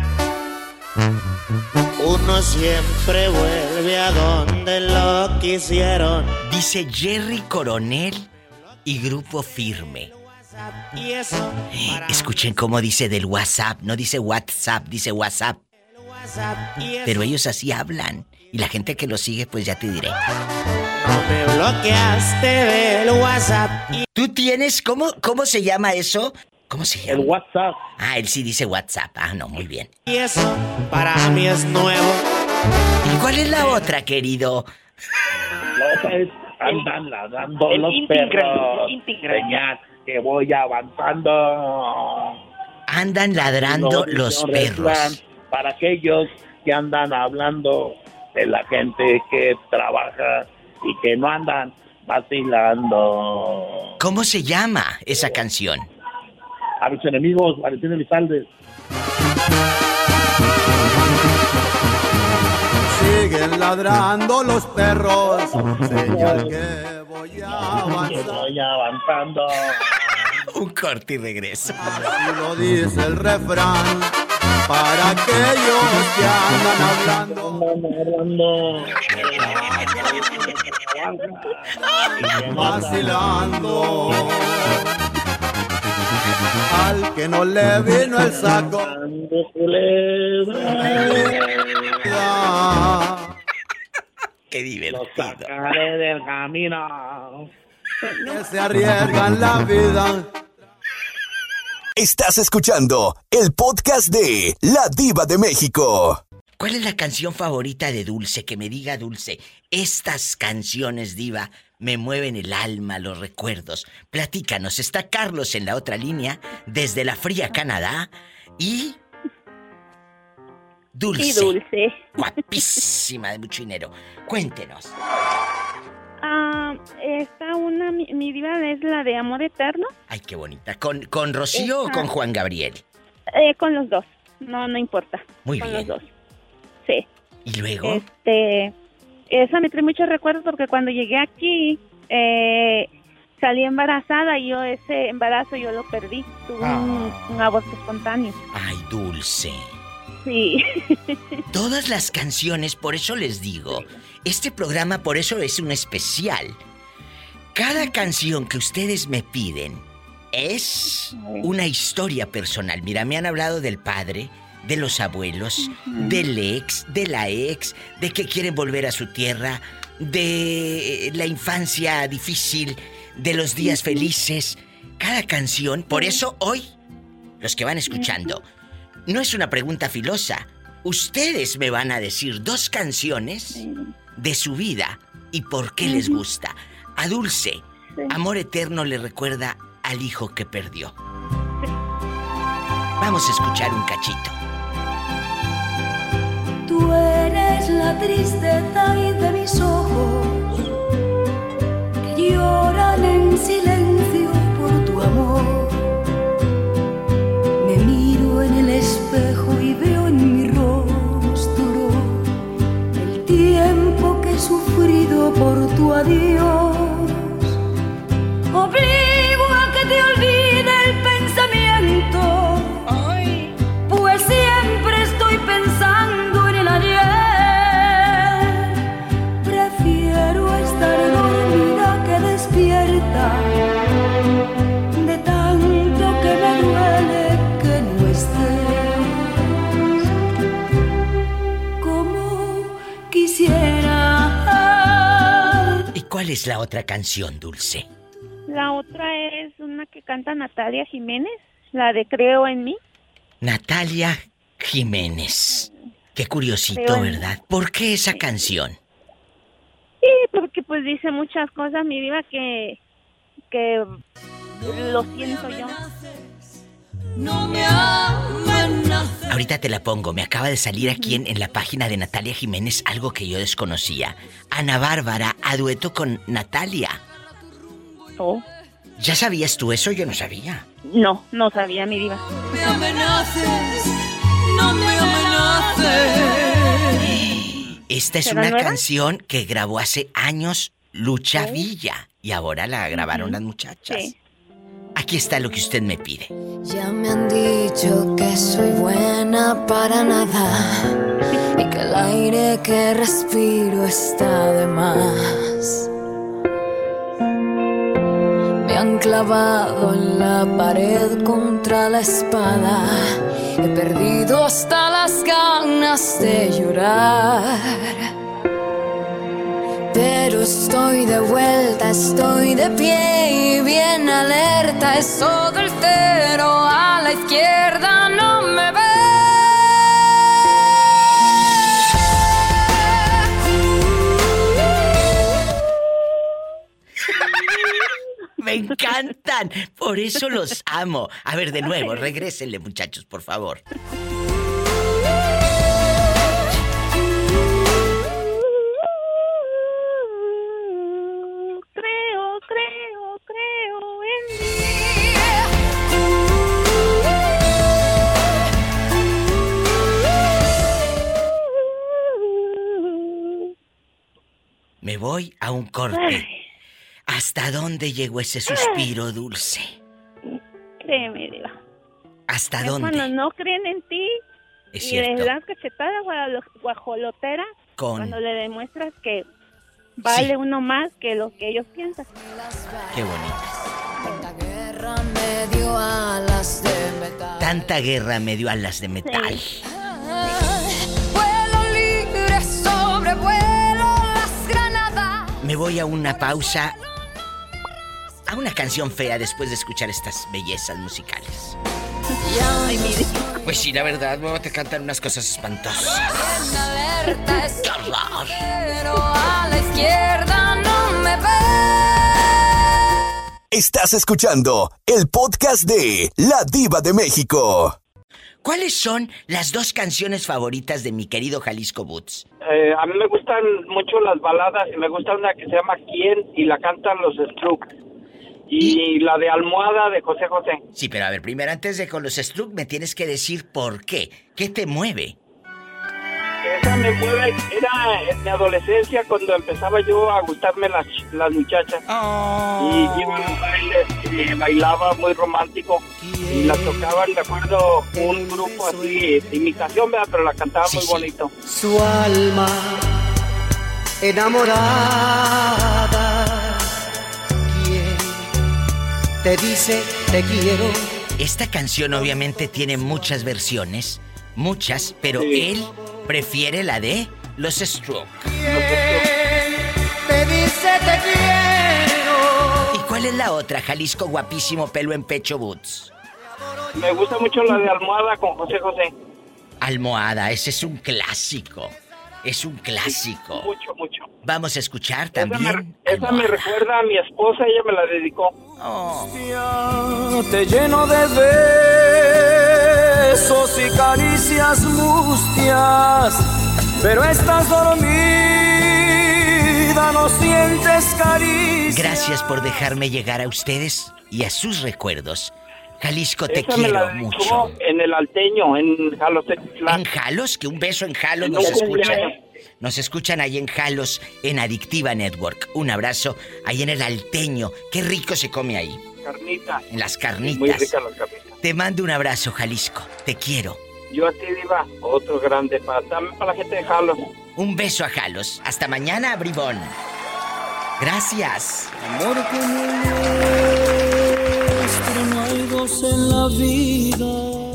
uno siempre vuelve a donde lo quisieron. Dice Jerry Coronel y Grupo Firme. Eso Escuchen cómo dice del WhatsApp, no dice WhatsApp, dice WhatsApp. Pero ellos así hablan. Y la gente que lo sigue, pues ya te diré. me bloqueaste del WhatsApp. Y ¿Tú tienes, cómo, cómo se llama eso? ¿Cómo se llama? El WhatsApp. Ah, él sí dice WhatsApp. Ah, no, muy bien. Y eso para mí es nuevo. ¿Y cuál es la otra, querido? La otra es andan ladrando los perros. Señal que voy avanzando. Andan ladrando No, los no perros. Para aquellos que andan hablando de la gente que trabaja y que no andan vacilando. ¿Cómo se llama esa canción? A mis enemigos, Valentín Elizalde. Siguen ladrando los perros, señal que voy avanzando. Un corte y regreso. Así lo dice el refrán, para aquellos que andan hablando, vacilando. Al que no le vino el saco, Qué divertido. Sacaré del camino. Que se arriesgan la vida. Estás escuchando el podcast de La Diva de México. ¿Cuál es la canción favorita de Dulce? Que me diga Dulce. Estas canciones, Diva, me mueven el alma, los recuerdos. Platícanos, está Carlos en la otra línea, desde la fría Canadá, y. Dulce. Y Dulce. Guapísima de mucho dinero. Cuéntenos. Ah, esta una, mi, mi diva es la de Amor Eterno, Ay, qué bonita. ¿Con, con Rocío o con Juan Gabriel? eh, con los dos. No, no importa. Muy con bien. los dos. Sí. ¿Y luego? Este, esa me trae muchos recuerdos porque cuando llegué aquí, eh, salí embarazada y yo ese embarazo yo lo perdí. Tuve un, un aborto espontáneo. Ay, Dulce. Sí. Todas las canciones, por eso les digo, este programa por eso es un especial. Cada canción que ustedes me piden es una historia personal. Mira, me han hablado del padre, de los abuelos, del ex, de la ex, de que quieren volver a su tierra, de la infancia difícil, de los días felices. Cada canción, por eso hoy, los que van escuchando, no es una pregunta filosa. Ustedes me van a decir dos canciones de su vida y por qué les gusta. A Dulce, Amor Eterno le recuerda al hijo que perdió. Vamos a escuchar un cachito. Tú eres la tristeza y de mis ojos por cuál es la otra canción, Dulce? La otra es una que canta Natalia Jiménez, la de Creo en mí. Natalia Jiménez. Qué curiosito, ¿verdad? ¿Por qué esa canción? Sí, porque pues dice muchas cosas, mi vida, que, que lo siento yo. No me amenaces. Ahorita te la pongo. Me acaba de salir aquí en, en la página de Natalia Jiménez algo que yo desconocía. Ana Bárbara a dueto con Natalia. Oh. ¿Ya sabías tú eso? Yo no sabía. No, no sabía mi diva. me amenaces, no me amenaces. Esta es ¿Será una nueva? canción que grabó hace años Lucha Villa y ahora la grabaron las muchachas. Sí. ¿A Aquí está lo que usted me pide. Ya me han dicho que soy buena para nada y que el aire que respiro está de más. Me han clavado en la pared contra la espada. He perdido hasta las ganas de llorar. Pero estoy de vuelta, estoy de pie y bien alerta. Es todo el cero a la izquierda, no me ve. Me encantan. Por eso los amo. A ver, de nuevo, regrésenle, muchachos, por favor. Me voy a un corte. ¿Hasta dónde llegó ese suspiro dulce? Créeme, Diva. ¿Hasta dónde? Cuando no creen en ti Es y cierto. les das cachetada guajolo- guajolotera, Con- cuando le demuestras que vale uno más que lo que ellos piensan. Qué bonito. Guerra me dio alas de metal. Tanta guerra me dio alas de metal. Vuelo libre sobrevuelo las granadas. Me voy a una pausa. A una canción fea después de escuchar estas bellezas musicales. Ay, mire. Pues sí, la verdad, me voy a cantar unas cosas espantosas. ¡Qué horror! pero a la izquierda no me ve. Estás escuchando el podcast de La Diva de México. ¿Cuáles son las dos canciones favoritas de mi querido Jalisco Boots? Eh, a mí me gustan mucho las baladas y me gusta una que se llama ¿Quién? y la cantan los Strokes. Y, la de Almohada de José José. Sí, pero a ver, primero antes de con los Struck me tienes que decir por qué. ¿Qué te mueve? Esa me mueve, era en mi adolescencia cuando empezaba yo a gustarme las, las muchachas. Y iba a los bailes y bailaba muy romántico. Y la tocaban, me acuerdo, un grupo así, de imitación, ¿verdad? pero la cantaba muy bonito. Su alma enamorada. ¿Quién te dice te quiero? Esta canción obviamente tiene muchas versiones, muchas, pero él prefiere la de los Struck. Te dice te quiero. ¿Y cuál es la otra? Jalisco guapísimo pelo en pecho boots. Me gusta mucho la de Almohada con José José. Almohada, ese es un clásico. Es un clásico. Mucho, mucho. Vamos a escuchar Esa me, también. esa me recuerda a mi esposa, ella me la dedicó. Te lleno de besos y caricias mustias, pero estás dormida, no sientes caricias. Gracias por dejarme llegar a ustedes y a sus recuerdos. Jalisco, te Esa me la quiero mucho. en el Alteño, en Jalos ¿En Jalos? Que un beso en Jalos nos un escuchan. cumpleaños. Nos escuchan ahí en Jalos, en Adictiva Network. Un abrazo ahí en el Alteño. Qué rico se come ahí, Carnita. en las Muy carnitas. ricas las carnitas. Te mando un abrazo, Jalisco. Te quiero. Yo a ti, Diva, otro grande para, para la gente de Jalos. Un beso a Jalos. Hasta mañana, Bribón. Gracias. Amor como el nuestro, no hay dos en la vida.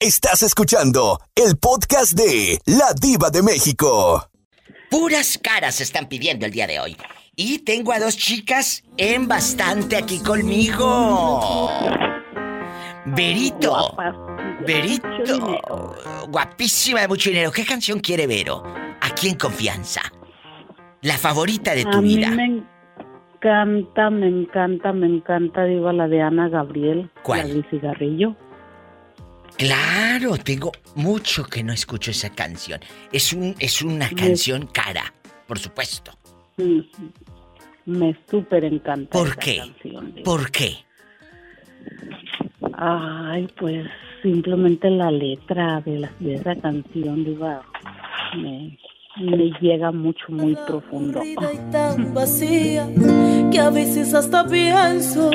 Estás escuchando el podcast de La Diva de México. Puras caras se están pidiendo el día de hoy. Y tengo a dos chicas en bastante aquí conmigo. Verito. Verito. Guapísima de mucho dinero. ¿Qué canción quiere Vero? Aquí en confianza. La favorita de tu a vida. mí me encanta, me encanta, me encanta, digo, la de Ana Gabriel. ¿Cuál? La del cigarrillo. Claro, tengo mucho que no escucho esa canción. Es un es una canción cara, por supuesto. Me súper encanta. ¿Por esa qué? canción. ¿Por qué? Ay, pues simplemente la letra de, la, de esa canción, digo, me, me llega mucho, muy profundo. tan vacía que a veces hasta pienso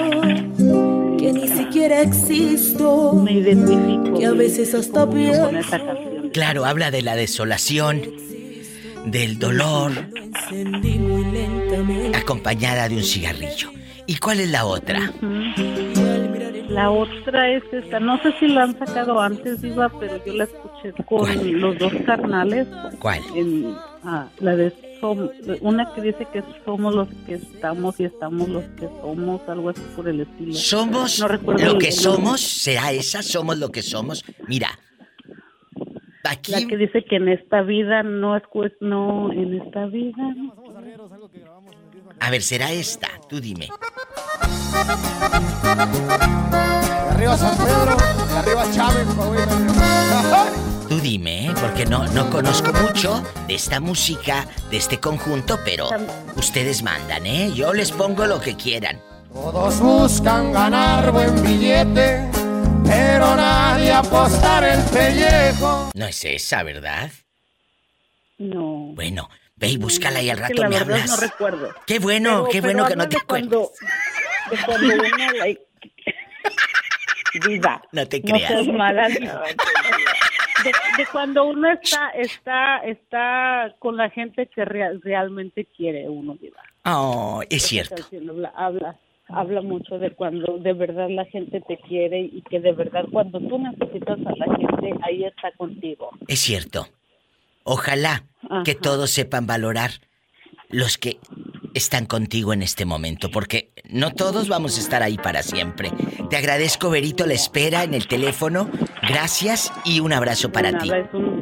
que ni siquiera existo. Me identifico. Que a veces hasta con pienso. canción. Claro, habla de la desolación, del dolor, Encendí muy lentamente. acompañada de un cigarrillo. ¿Y cuál es la otra? La otra es esta, no sé si la han sacado antes, Diva, pero yo la escuché con los dos carnales. ¿Cuál? En, ah, la de Som- una que dice que somos los que estamos y estamos los que somos, algo así por el estilo. Somos No recuerdo lo que el- somos, será esa, somos lo que somos. Mira, aquí La que dice que en esta vida no es pues no, en esta vida. A ver, será esta, tú dime. arriba San Pedro, de arriba Chávez. Tú dime, ¿eh? porque no, no conozco mucho de esta música, de este conjunto, pero ustedes mandan, ¿eh? Yo les pongo lo que quieran. Todos buscan ganar buen billete, pero nadie apostar el pellejo. No es esa, ¿verdad? No. Bueno, ve y búscala y al Es que rato la me verdad hablas. no recuerdo. Qué bueno, Pero- qué pero bueno que no te de cuando, de cuando like, viva. No te No creas. seas mala. De, de cuando uno está está está con la gente que rea- realmente quiere uno viva. Oh, es cierto. Habla habla mucho de cuando de verdad la gente te quiere y que de verdad cuando tú necesitas a la gente ahí está contigo. Es cierto. Ojalá que todos sepan valorar los que están contigo en este momento, porque no todos vamos a estar ahí para siempre. Te agradezco, Berito, la espera en el teléfono. Gracias y un abrazo para Nada, ti. Es un,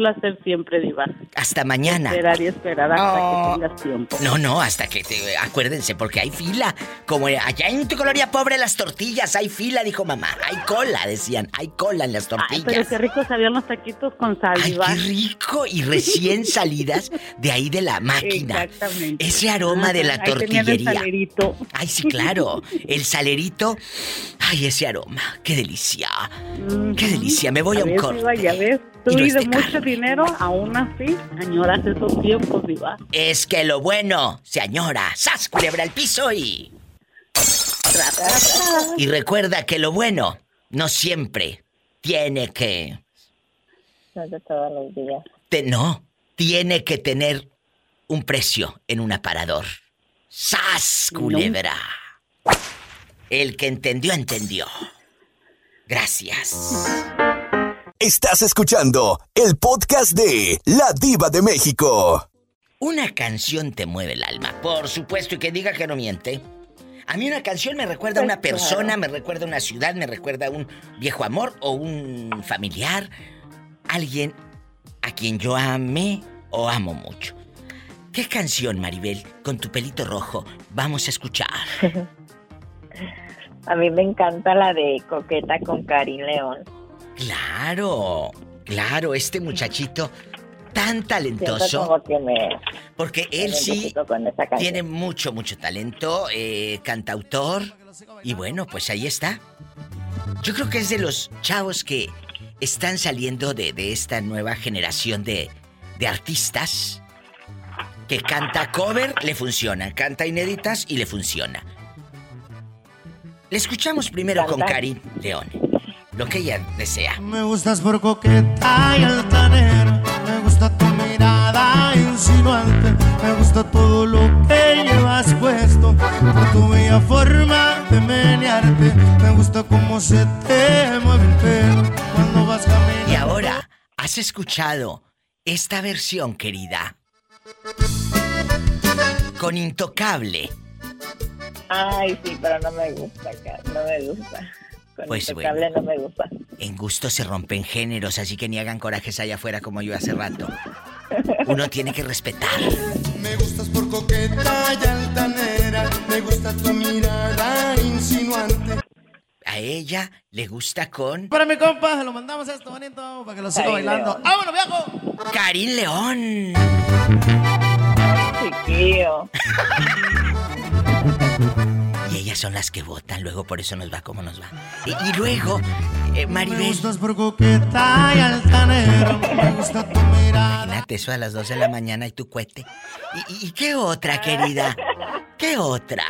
placer siempre, Diva. Hasta mañana. Esperar y esperar hasta Oh. que tengas tiempo. No, no, hasta que te acuérdense, porque hay fila. Como allá en tu colonia pobre las tortillas, hay fila, dijo mamá. Hay cola, decían, hay cola en las Ay, tortillas. pero qué rico sabían los taquitos con sal, Ay, qué rico. Y recién salidas de ahí de la máquina. Exactamente. Ese aroma de la ahí tenían el tortillería. salerito. Ay, sí, claro. El salerito. Ay, ese aroma. Qué delicia. Qué delicia. Me voy a un ves, corte. Diva, ya ves. Tú Y no mucho. Dinero, aún así, añoras esos tiempos, Diva. Es que lo bueno se añora. ¡Sas, culebra al piso y... Y recuerda que lo bueno no siempre tiene que... No de todos los días. te- no, tiene que tener un precio en un aparador. ¡Sas, culebra! El que entendió, entendió. Gracias. Estás escuchando el podcast de La Diva de México. Una canción te mueve el alma, por supuesto, y que diga que no miente. A mí una canción me recuerda a una persona, me recuerda a una ciudad, me recuerda a un viejo amor o un familiar, alguien a quien yo amé o amo mucho. ¿Qué canción, Maribel, con tu pelito rojo, vamos a escuchar? A mí me encanta la de Coqueta con Karin León. Claro, claro, este muchachito tan talentoso. como que me... Porque me él sí tiene mucho, mucho talento, eh, cantautor. Y bueno, pues ahí está. Yo creo que es de los chavos que están saliendo de, de esta nueva generación de, de artistas que canta cover, le funciona, canta inéditas y le funciona. Le escuchamos primero con. Karin León, lo que ella desea. Me gustas por coqueta y altanera. Me gusta tu mirada insinuante. Me gusta todo lo que llevas puesto. Por tu bella forma de menearte. Me gusta cómo se te mueve el pelo cuando vas caminando. Y ahora, ¿has escuchado esta versión, querida? Con Intocable. Ay, sí, pero no me gusta, no me gusta. Con Pues Intocable no me gusta. En gusto se rompen géneros, así que ni hagan corajes allá afuera como yo hace rato. Uno tiene que respetar. Me gustas por coqueta y altanera. Me gusta tu mirada insinuante. A ella le gusta con Para mi compa, se lo mandamos esto bonito para que lo siga bailando. León. ¡Vámonos, viejo! Karin León. Chiquillo. Ellas son las que votan, luego por eso nos va como nos va. Y, y luego, eh, Me Maribel. gustas por coqueta y altanera. Me gusta tu mirada. Imagínate eso a las 2 de la mañana y tu cohete. ¿Y, qué otra, querida? ¿Qué otra?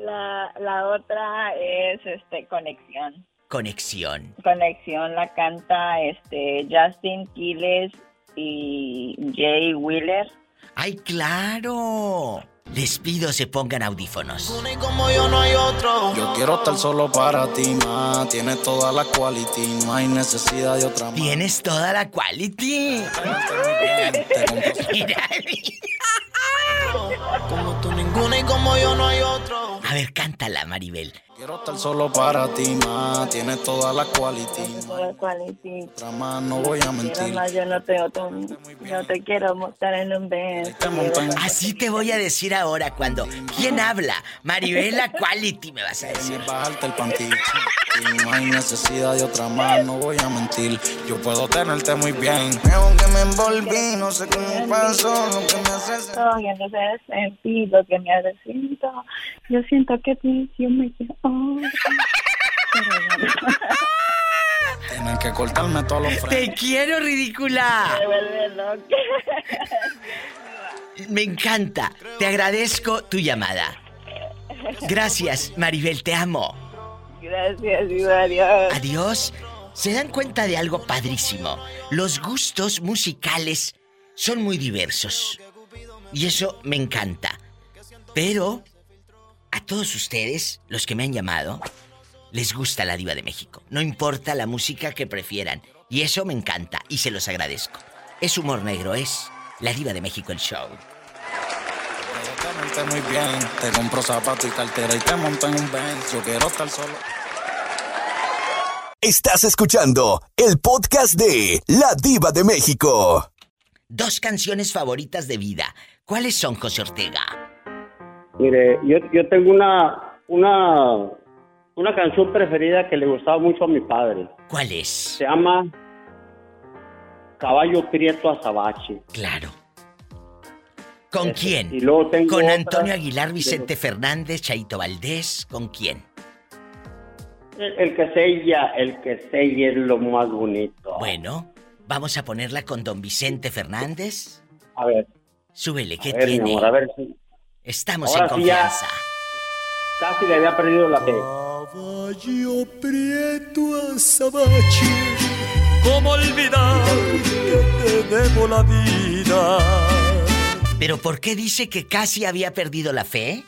La La, la otra es este Conexión. Conexión. Conexión la canta este Justin Quiles y Jay Wheeler. ¡Ay, claro! Les pido se pongan audífonos. Como yo no hay otro. Yo quiero estar solo para ti, ma. Tienes toda la quality, no hay necesidad de otra más. Tienes toda la quality. Como tú ninguna y como yo no hay otro. A ver, cántala, Maribel. Quiero estar solo para ti, ma. Tienes toda la quality. Toda la quality. Otra más, no voy a Quiero mentir. más, yo no te, otro- yo te quiero montar en un Benz. Así te voy a decir ahora cuando. ¿Quién habla? Maribela Quality, me vas a decir. Bajarte el panty. Y no hay necesidad de otra más, no voy a mentir. Yo puedo tenerte muy bien. Aunque me envolví, no sé cómo pasó, lo que me hace Todo, y entonces sentí lo que me hace siento. Yo siento que tú, yo me quiero. Tienen que cortarme todos los frenos. ¡Te quiero, ridícula! Me vuelve loca. Me encanta. Te agradezco tu llamada. Gracias, Maribel, te amo. Gracias, Iván, adiós. Adiós. ¿Se dan cuenta de algo padrísimo? Los gustos musicales son muy diversos. Y eso me encanta. Pero a todos ustedes, los que me han llamado, les gusta la diva de México. No importa la música que prefieran. Y eso me encanta y se los agradezco. Es humor negro, es la diva de México el show. Tenerte muy bien. Te compro zapatos y cartera y te monto en un Benz. Yo quiero estar solo. Estás escuchando el podcast de La Diva de México. Dos canciones favoritas de vida. ¿Cuáles son, José Ortega? Mire, yo, yo tengo una, una, una canción preferida que le gustaba mucho a mi padre. ¿Cuál es? Se llama Caballo Prieto Azabache. Claro. ¿Con Ese. quién? Y luego tengo ¿Con Antonio Aguilar, de- Vicente Fernández, Chaito Valdés? ¿Con quién? El, el que sella, el que sella es lo más bonito. Bueno, vamos a ponerla con don Vicente Fernández. A ver. Súbele, ¿qué a ver, mi tiene? amor, a ver si... Estamos Ahora en sí ya- confianza. Casi le había perdido la fe. Caballo prieto azabache, ¿cómo olvidar que te debo la vida? ¿Pero por qué dice que casi había perdido la fe?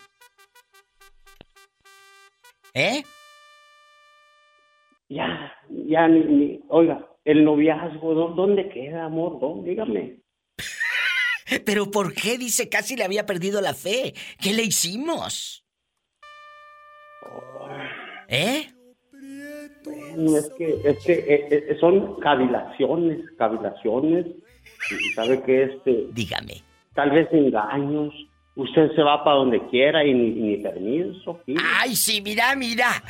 ¿Eh? Ya, ya, ni, ni- oiga, el noviazgo, ¿dó- ¿dónde queda, amor? ¿Dónde? Dígame. ¿Pero por qué dice casi le había perdido la fe? ¿Qué le hicimos? ¿Eh? No, es que, es que eh, eh, son cavilaciones, cavilaciones. Y sabe que este. Dígame. Tal vez engaños. Usted se va para donde quiera y ni, ni permiso. ¿sí? ¡Ay, sí, mira, mira!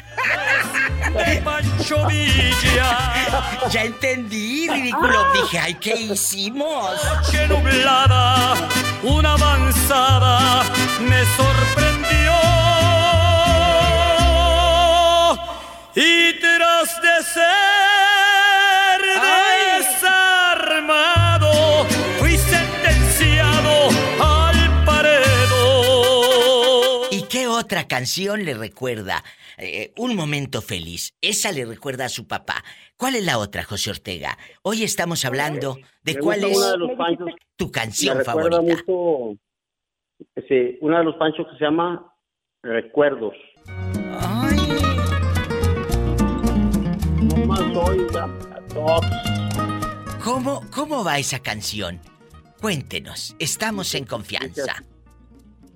Ya entendí, ridículo. Dije, ay, ¿qué hicimos? Noche nublada, una avanzada me sorprendió. Y tras de ser otra canción le recuerda eh, un momento feliz? Esa le recuerda a su papá. ¿Cuál es la otra, José Ortega? Hoy estamos hablando de Me cuál es de tu canción Me favorita. mucho. Sí, una de los panchos que se llama Recuerdos. No más oiga a todos. ¿Cómo, ¿Cómo va esa canción? Cuéntenos, estamos en confianza.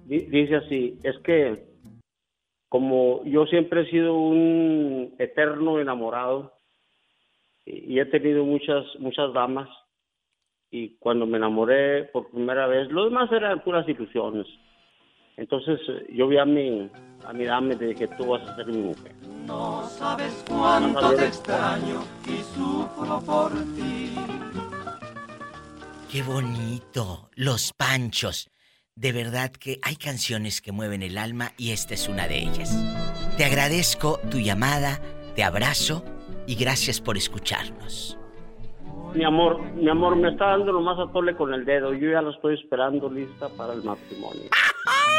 Di- Dice así, es que como yo siempre he sido un eterno enamorado y he tenido muchas muchas damas y cuando me enamoré por primera vez, lo demás eran puras ilusiones. Entonces eh, yo vi a mi a mi dama y le dije, tú vas a ser mi mujer. No sabes cuánto te extraño y sufro por ti. Qué bonito, Los Panchos. De verdad que hay canciones que mueven el alma y esta es una de ellas. Te agradezco tu llamada, te abrazo y gracias por escucharnos. Mi amor, mi amor, me está dando nomás a tole con el dedo. Yo ya la estoy esperando lista para el matrimonio.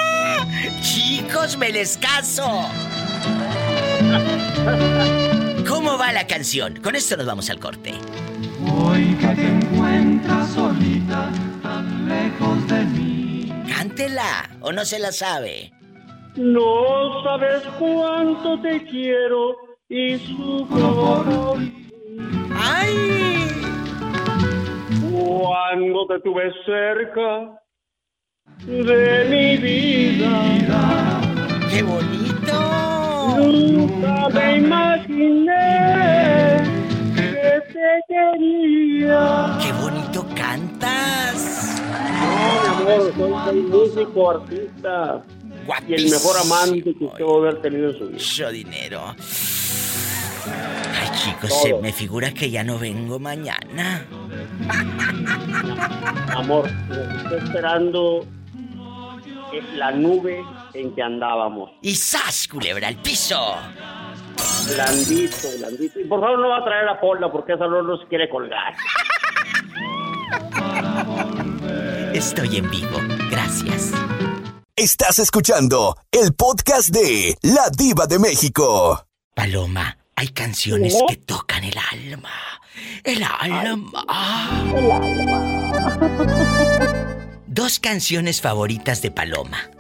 Chicos, me les caso. ¿Cómo va la canción? Con esto nos vamos al corte. Hoy que te encuentras solita, o no se la sabe. No sabes cuánto te quiero y por ti. ¡Ay! Cuando te tuve cerca de mi vida. ¡Qué bonito! Nunca me imaginé que te quería. ¡Qué bonito cantas! Amor, soy, soy músico, artista. Y el mejor amante que usted va a haber tenido en su vida. Mucho dinero. Ay, chicos, se me figura que ya no vengo mañana. Amor, lo que estoy esperando es la nube en que andábamos. ¡Y sas, culebra, al piso! Blandito, blandito. Y por favor no va a traer a Pola porque esa no nos quiere colgar. Estoy en vivo. Gracias. Estás escuchando el podcast de La Diva de México. Paloma, hay canciones que tocan el alma. El alma. El alma. Dos canciones favoritas de Paloma.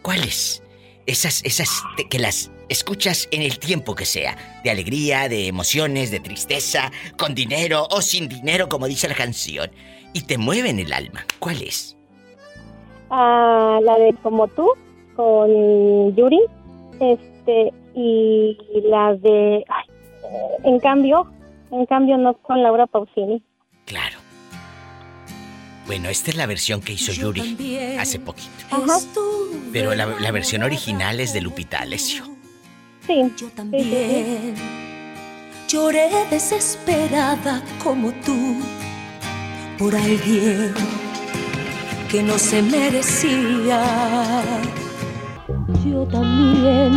¿Cuáles? Esas, esas que las escuchas en el tiempo que sea. De alegría, de emociones, de tristeza, con dinero o sin dinero, como dice la canción. Y te mueven el alma. ¿Cuál es? Ah, la de Como tú, con Yuri. Este, y la de. ay, en cambio, en cambio, no con Laura Pausini. Claro. Bueno, esta es la versión que hizo Yuri hace poquito. Ajá. Pero la, la versión original es de Lupita Alessio. Sí. También lloré desesperada como tú por alguien que no se merecía. Yo también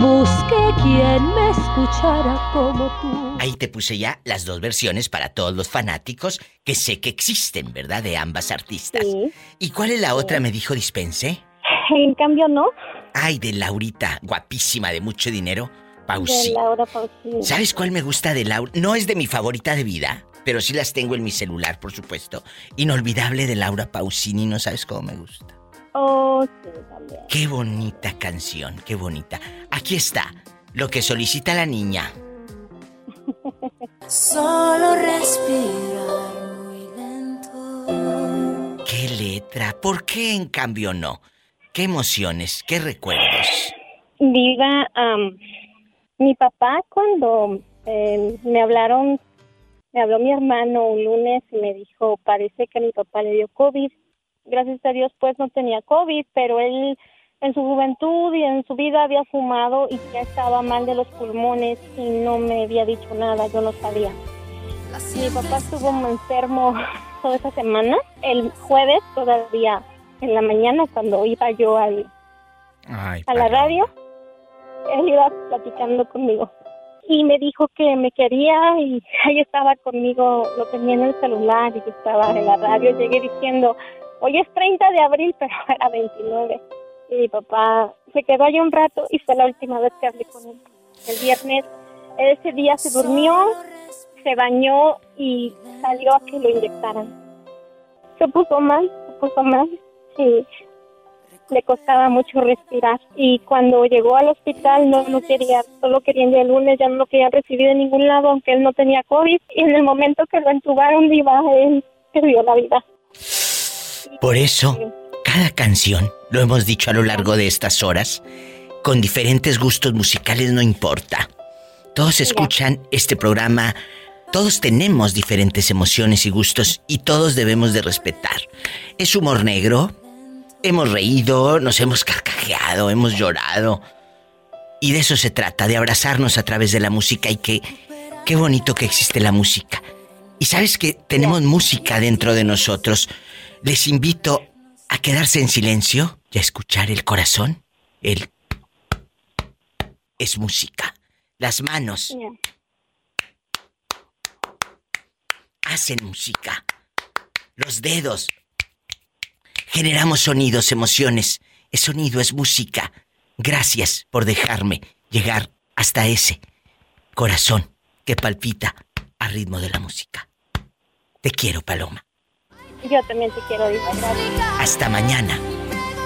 busqué quien me escuchara como tú. Ahí te puse ya las dos versiones para todos los fanáticos que sé que existen, ¿verdad? De ambas artistas. Sí. ¿Y cuál es la otra? Me dijo Dispense. En cambio, no. Ay, de Laurita, guapísima, de mucho dinero. De Pausi. Laura Pausini. ¿Sabes cuál me gusta de Laura? No es de mi favorita de vida, pero sí las tengo en mi celular, por supuesto. Inolvidable de Laura Pausini, no sabes cómo me gusta. Oh, sí, también. Qué bonita canción, qué bonita. Aquí está, lo que solicita la niña. Solo respirar muy lento. ¿Qué letra? ¿Por qué en cambio no? ¿Qué emociones? ¿Qué recuerdos? Diva, am, mi papá cuando eh, me hablaron, me habló mi hermano un lunes y me dijo, parece que a mi papá le dio COVID. Gracias a Dios pues no tenía COVID, pero él en su juventud y en su vida había fumado y ya estaba mal de los pulmones y no me había dicho nada, yo no sabía. Mi papá estuvo enfermo toda esa semana. El jueves todavía en la mañana cuando iba yo al, Ay, a la radio, él iba platicando conmigo y me dijo que me quería y ahí estaba conmigo, lo tenía en el celular y yo estaba en la radio, llegué diciendo, hoy es 30 de abril, pero era 29. Y mi papá se quedó ahí un rato y fue la última vez que hablé con él. El viernes, ese día se durmió, se bañó y salió a que lo inyectaran. Se puso mal, se puso mal y le costaba mucho respirar. Y cuando llegó al hospital no lo quería, solo querían el lunes, ya no lo querían recibir de ningún lado, aunque él no tenía COVID. Y en el momento que lo entubaron, Diva, él perdió la vida. Por eso, cada canción, lo hemos dicho a lo largo de estas horas, con diferentes gustos musicales no importa. Todos escuchan este programa, todos tenemos diferentes emociones y gustos y todos debemos de respetar. Es humor negro, hemos reído, nos hemos carcajeado, hemos llorado. Y de eso se trata, de abrazarnos a través de la música y que qué bonito que existe la música. Y sabes que tenemos música dentro de nosotros. Les invito a quedarse en silencio y a escuchar el corazón. El es música. Las manos hacen música. Los dedos generamos sonidos, emociones es sonido, es música. Gracias por dejarme llegar hasta ese corazón que palpita a ritmo de la música. Te quiero, Paloma. Yo también te quiero, Diva. Gracias. Hasta mañana.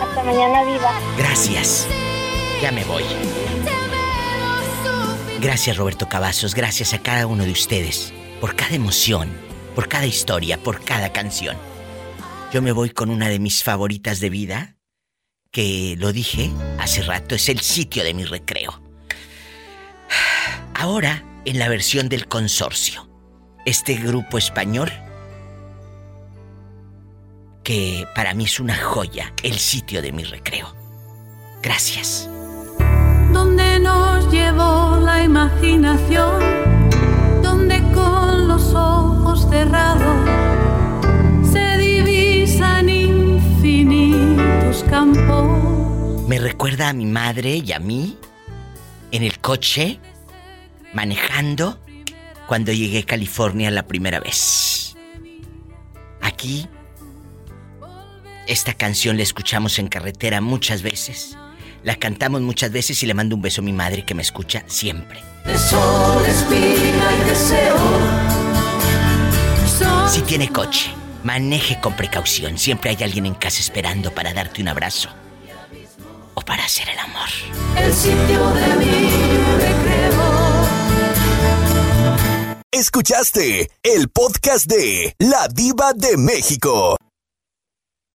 Hasta mañana, Diva. Gracias. Ya me voy. Gracias, Roberto Cavazos. Gracias a cada uno de ustedes por cada emoción, por cada historia, por cada canción. Yo me voy con una de mis favoritas de vida, que lo dije hace rato, es el sitio de mi recreo. Ahora, en la versión del consorcio, este grupo español, que para mí es una joya, el sitio de mi recreo. Gracias. donde nos llevó la imaginación, donde con los ojos cerrados campos. Me recuerda a mi madre y a mí en el coche, manejando, cuando llegué a California la primera vez. Aquí, esta canción la escuchamos en carretera muchas veces. La cantamos muchas veces y le mando un beso a mi madre que me escucha siempre. De sol, espina y deseo. Son Si tiene coche, maneje con precaución. Siempre hay alguien en casa esperando para darte un abrazo. O para hacer el amor. el sitio de mi recreo. Escuchaste el podcast de La Diva de México.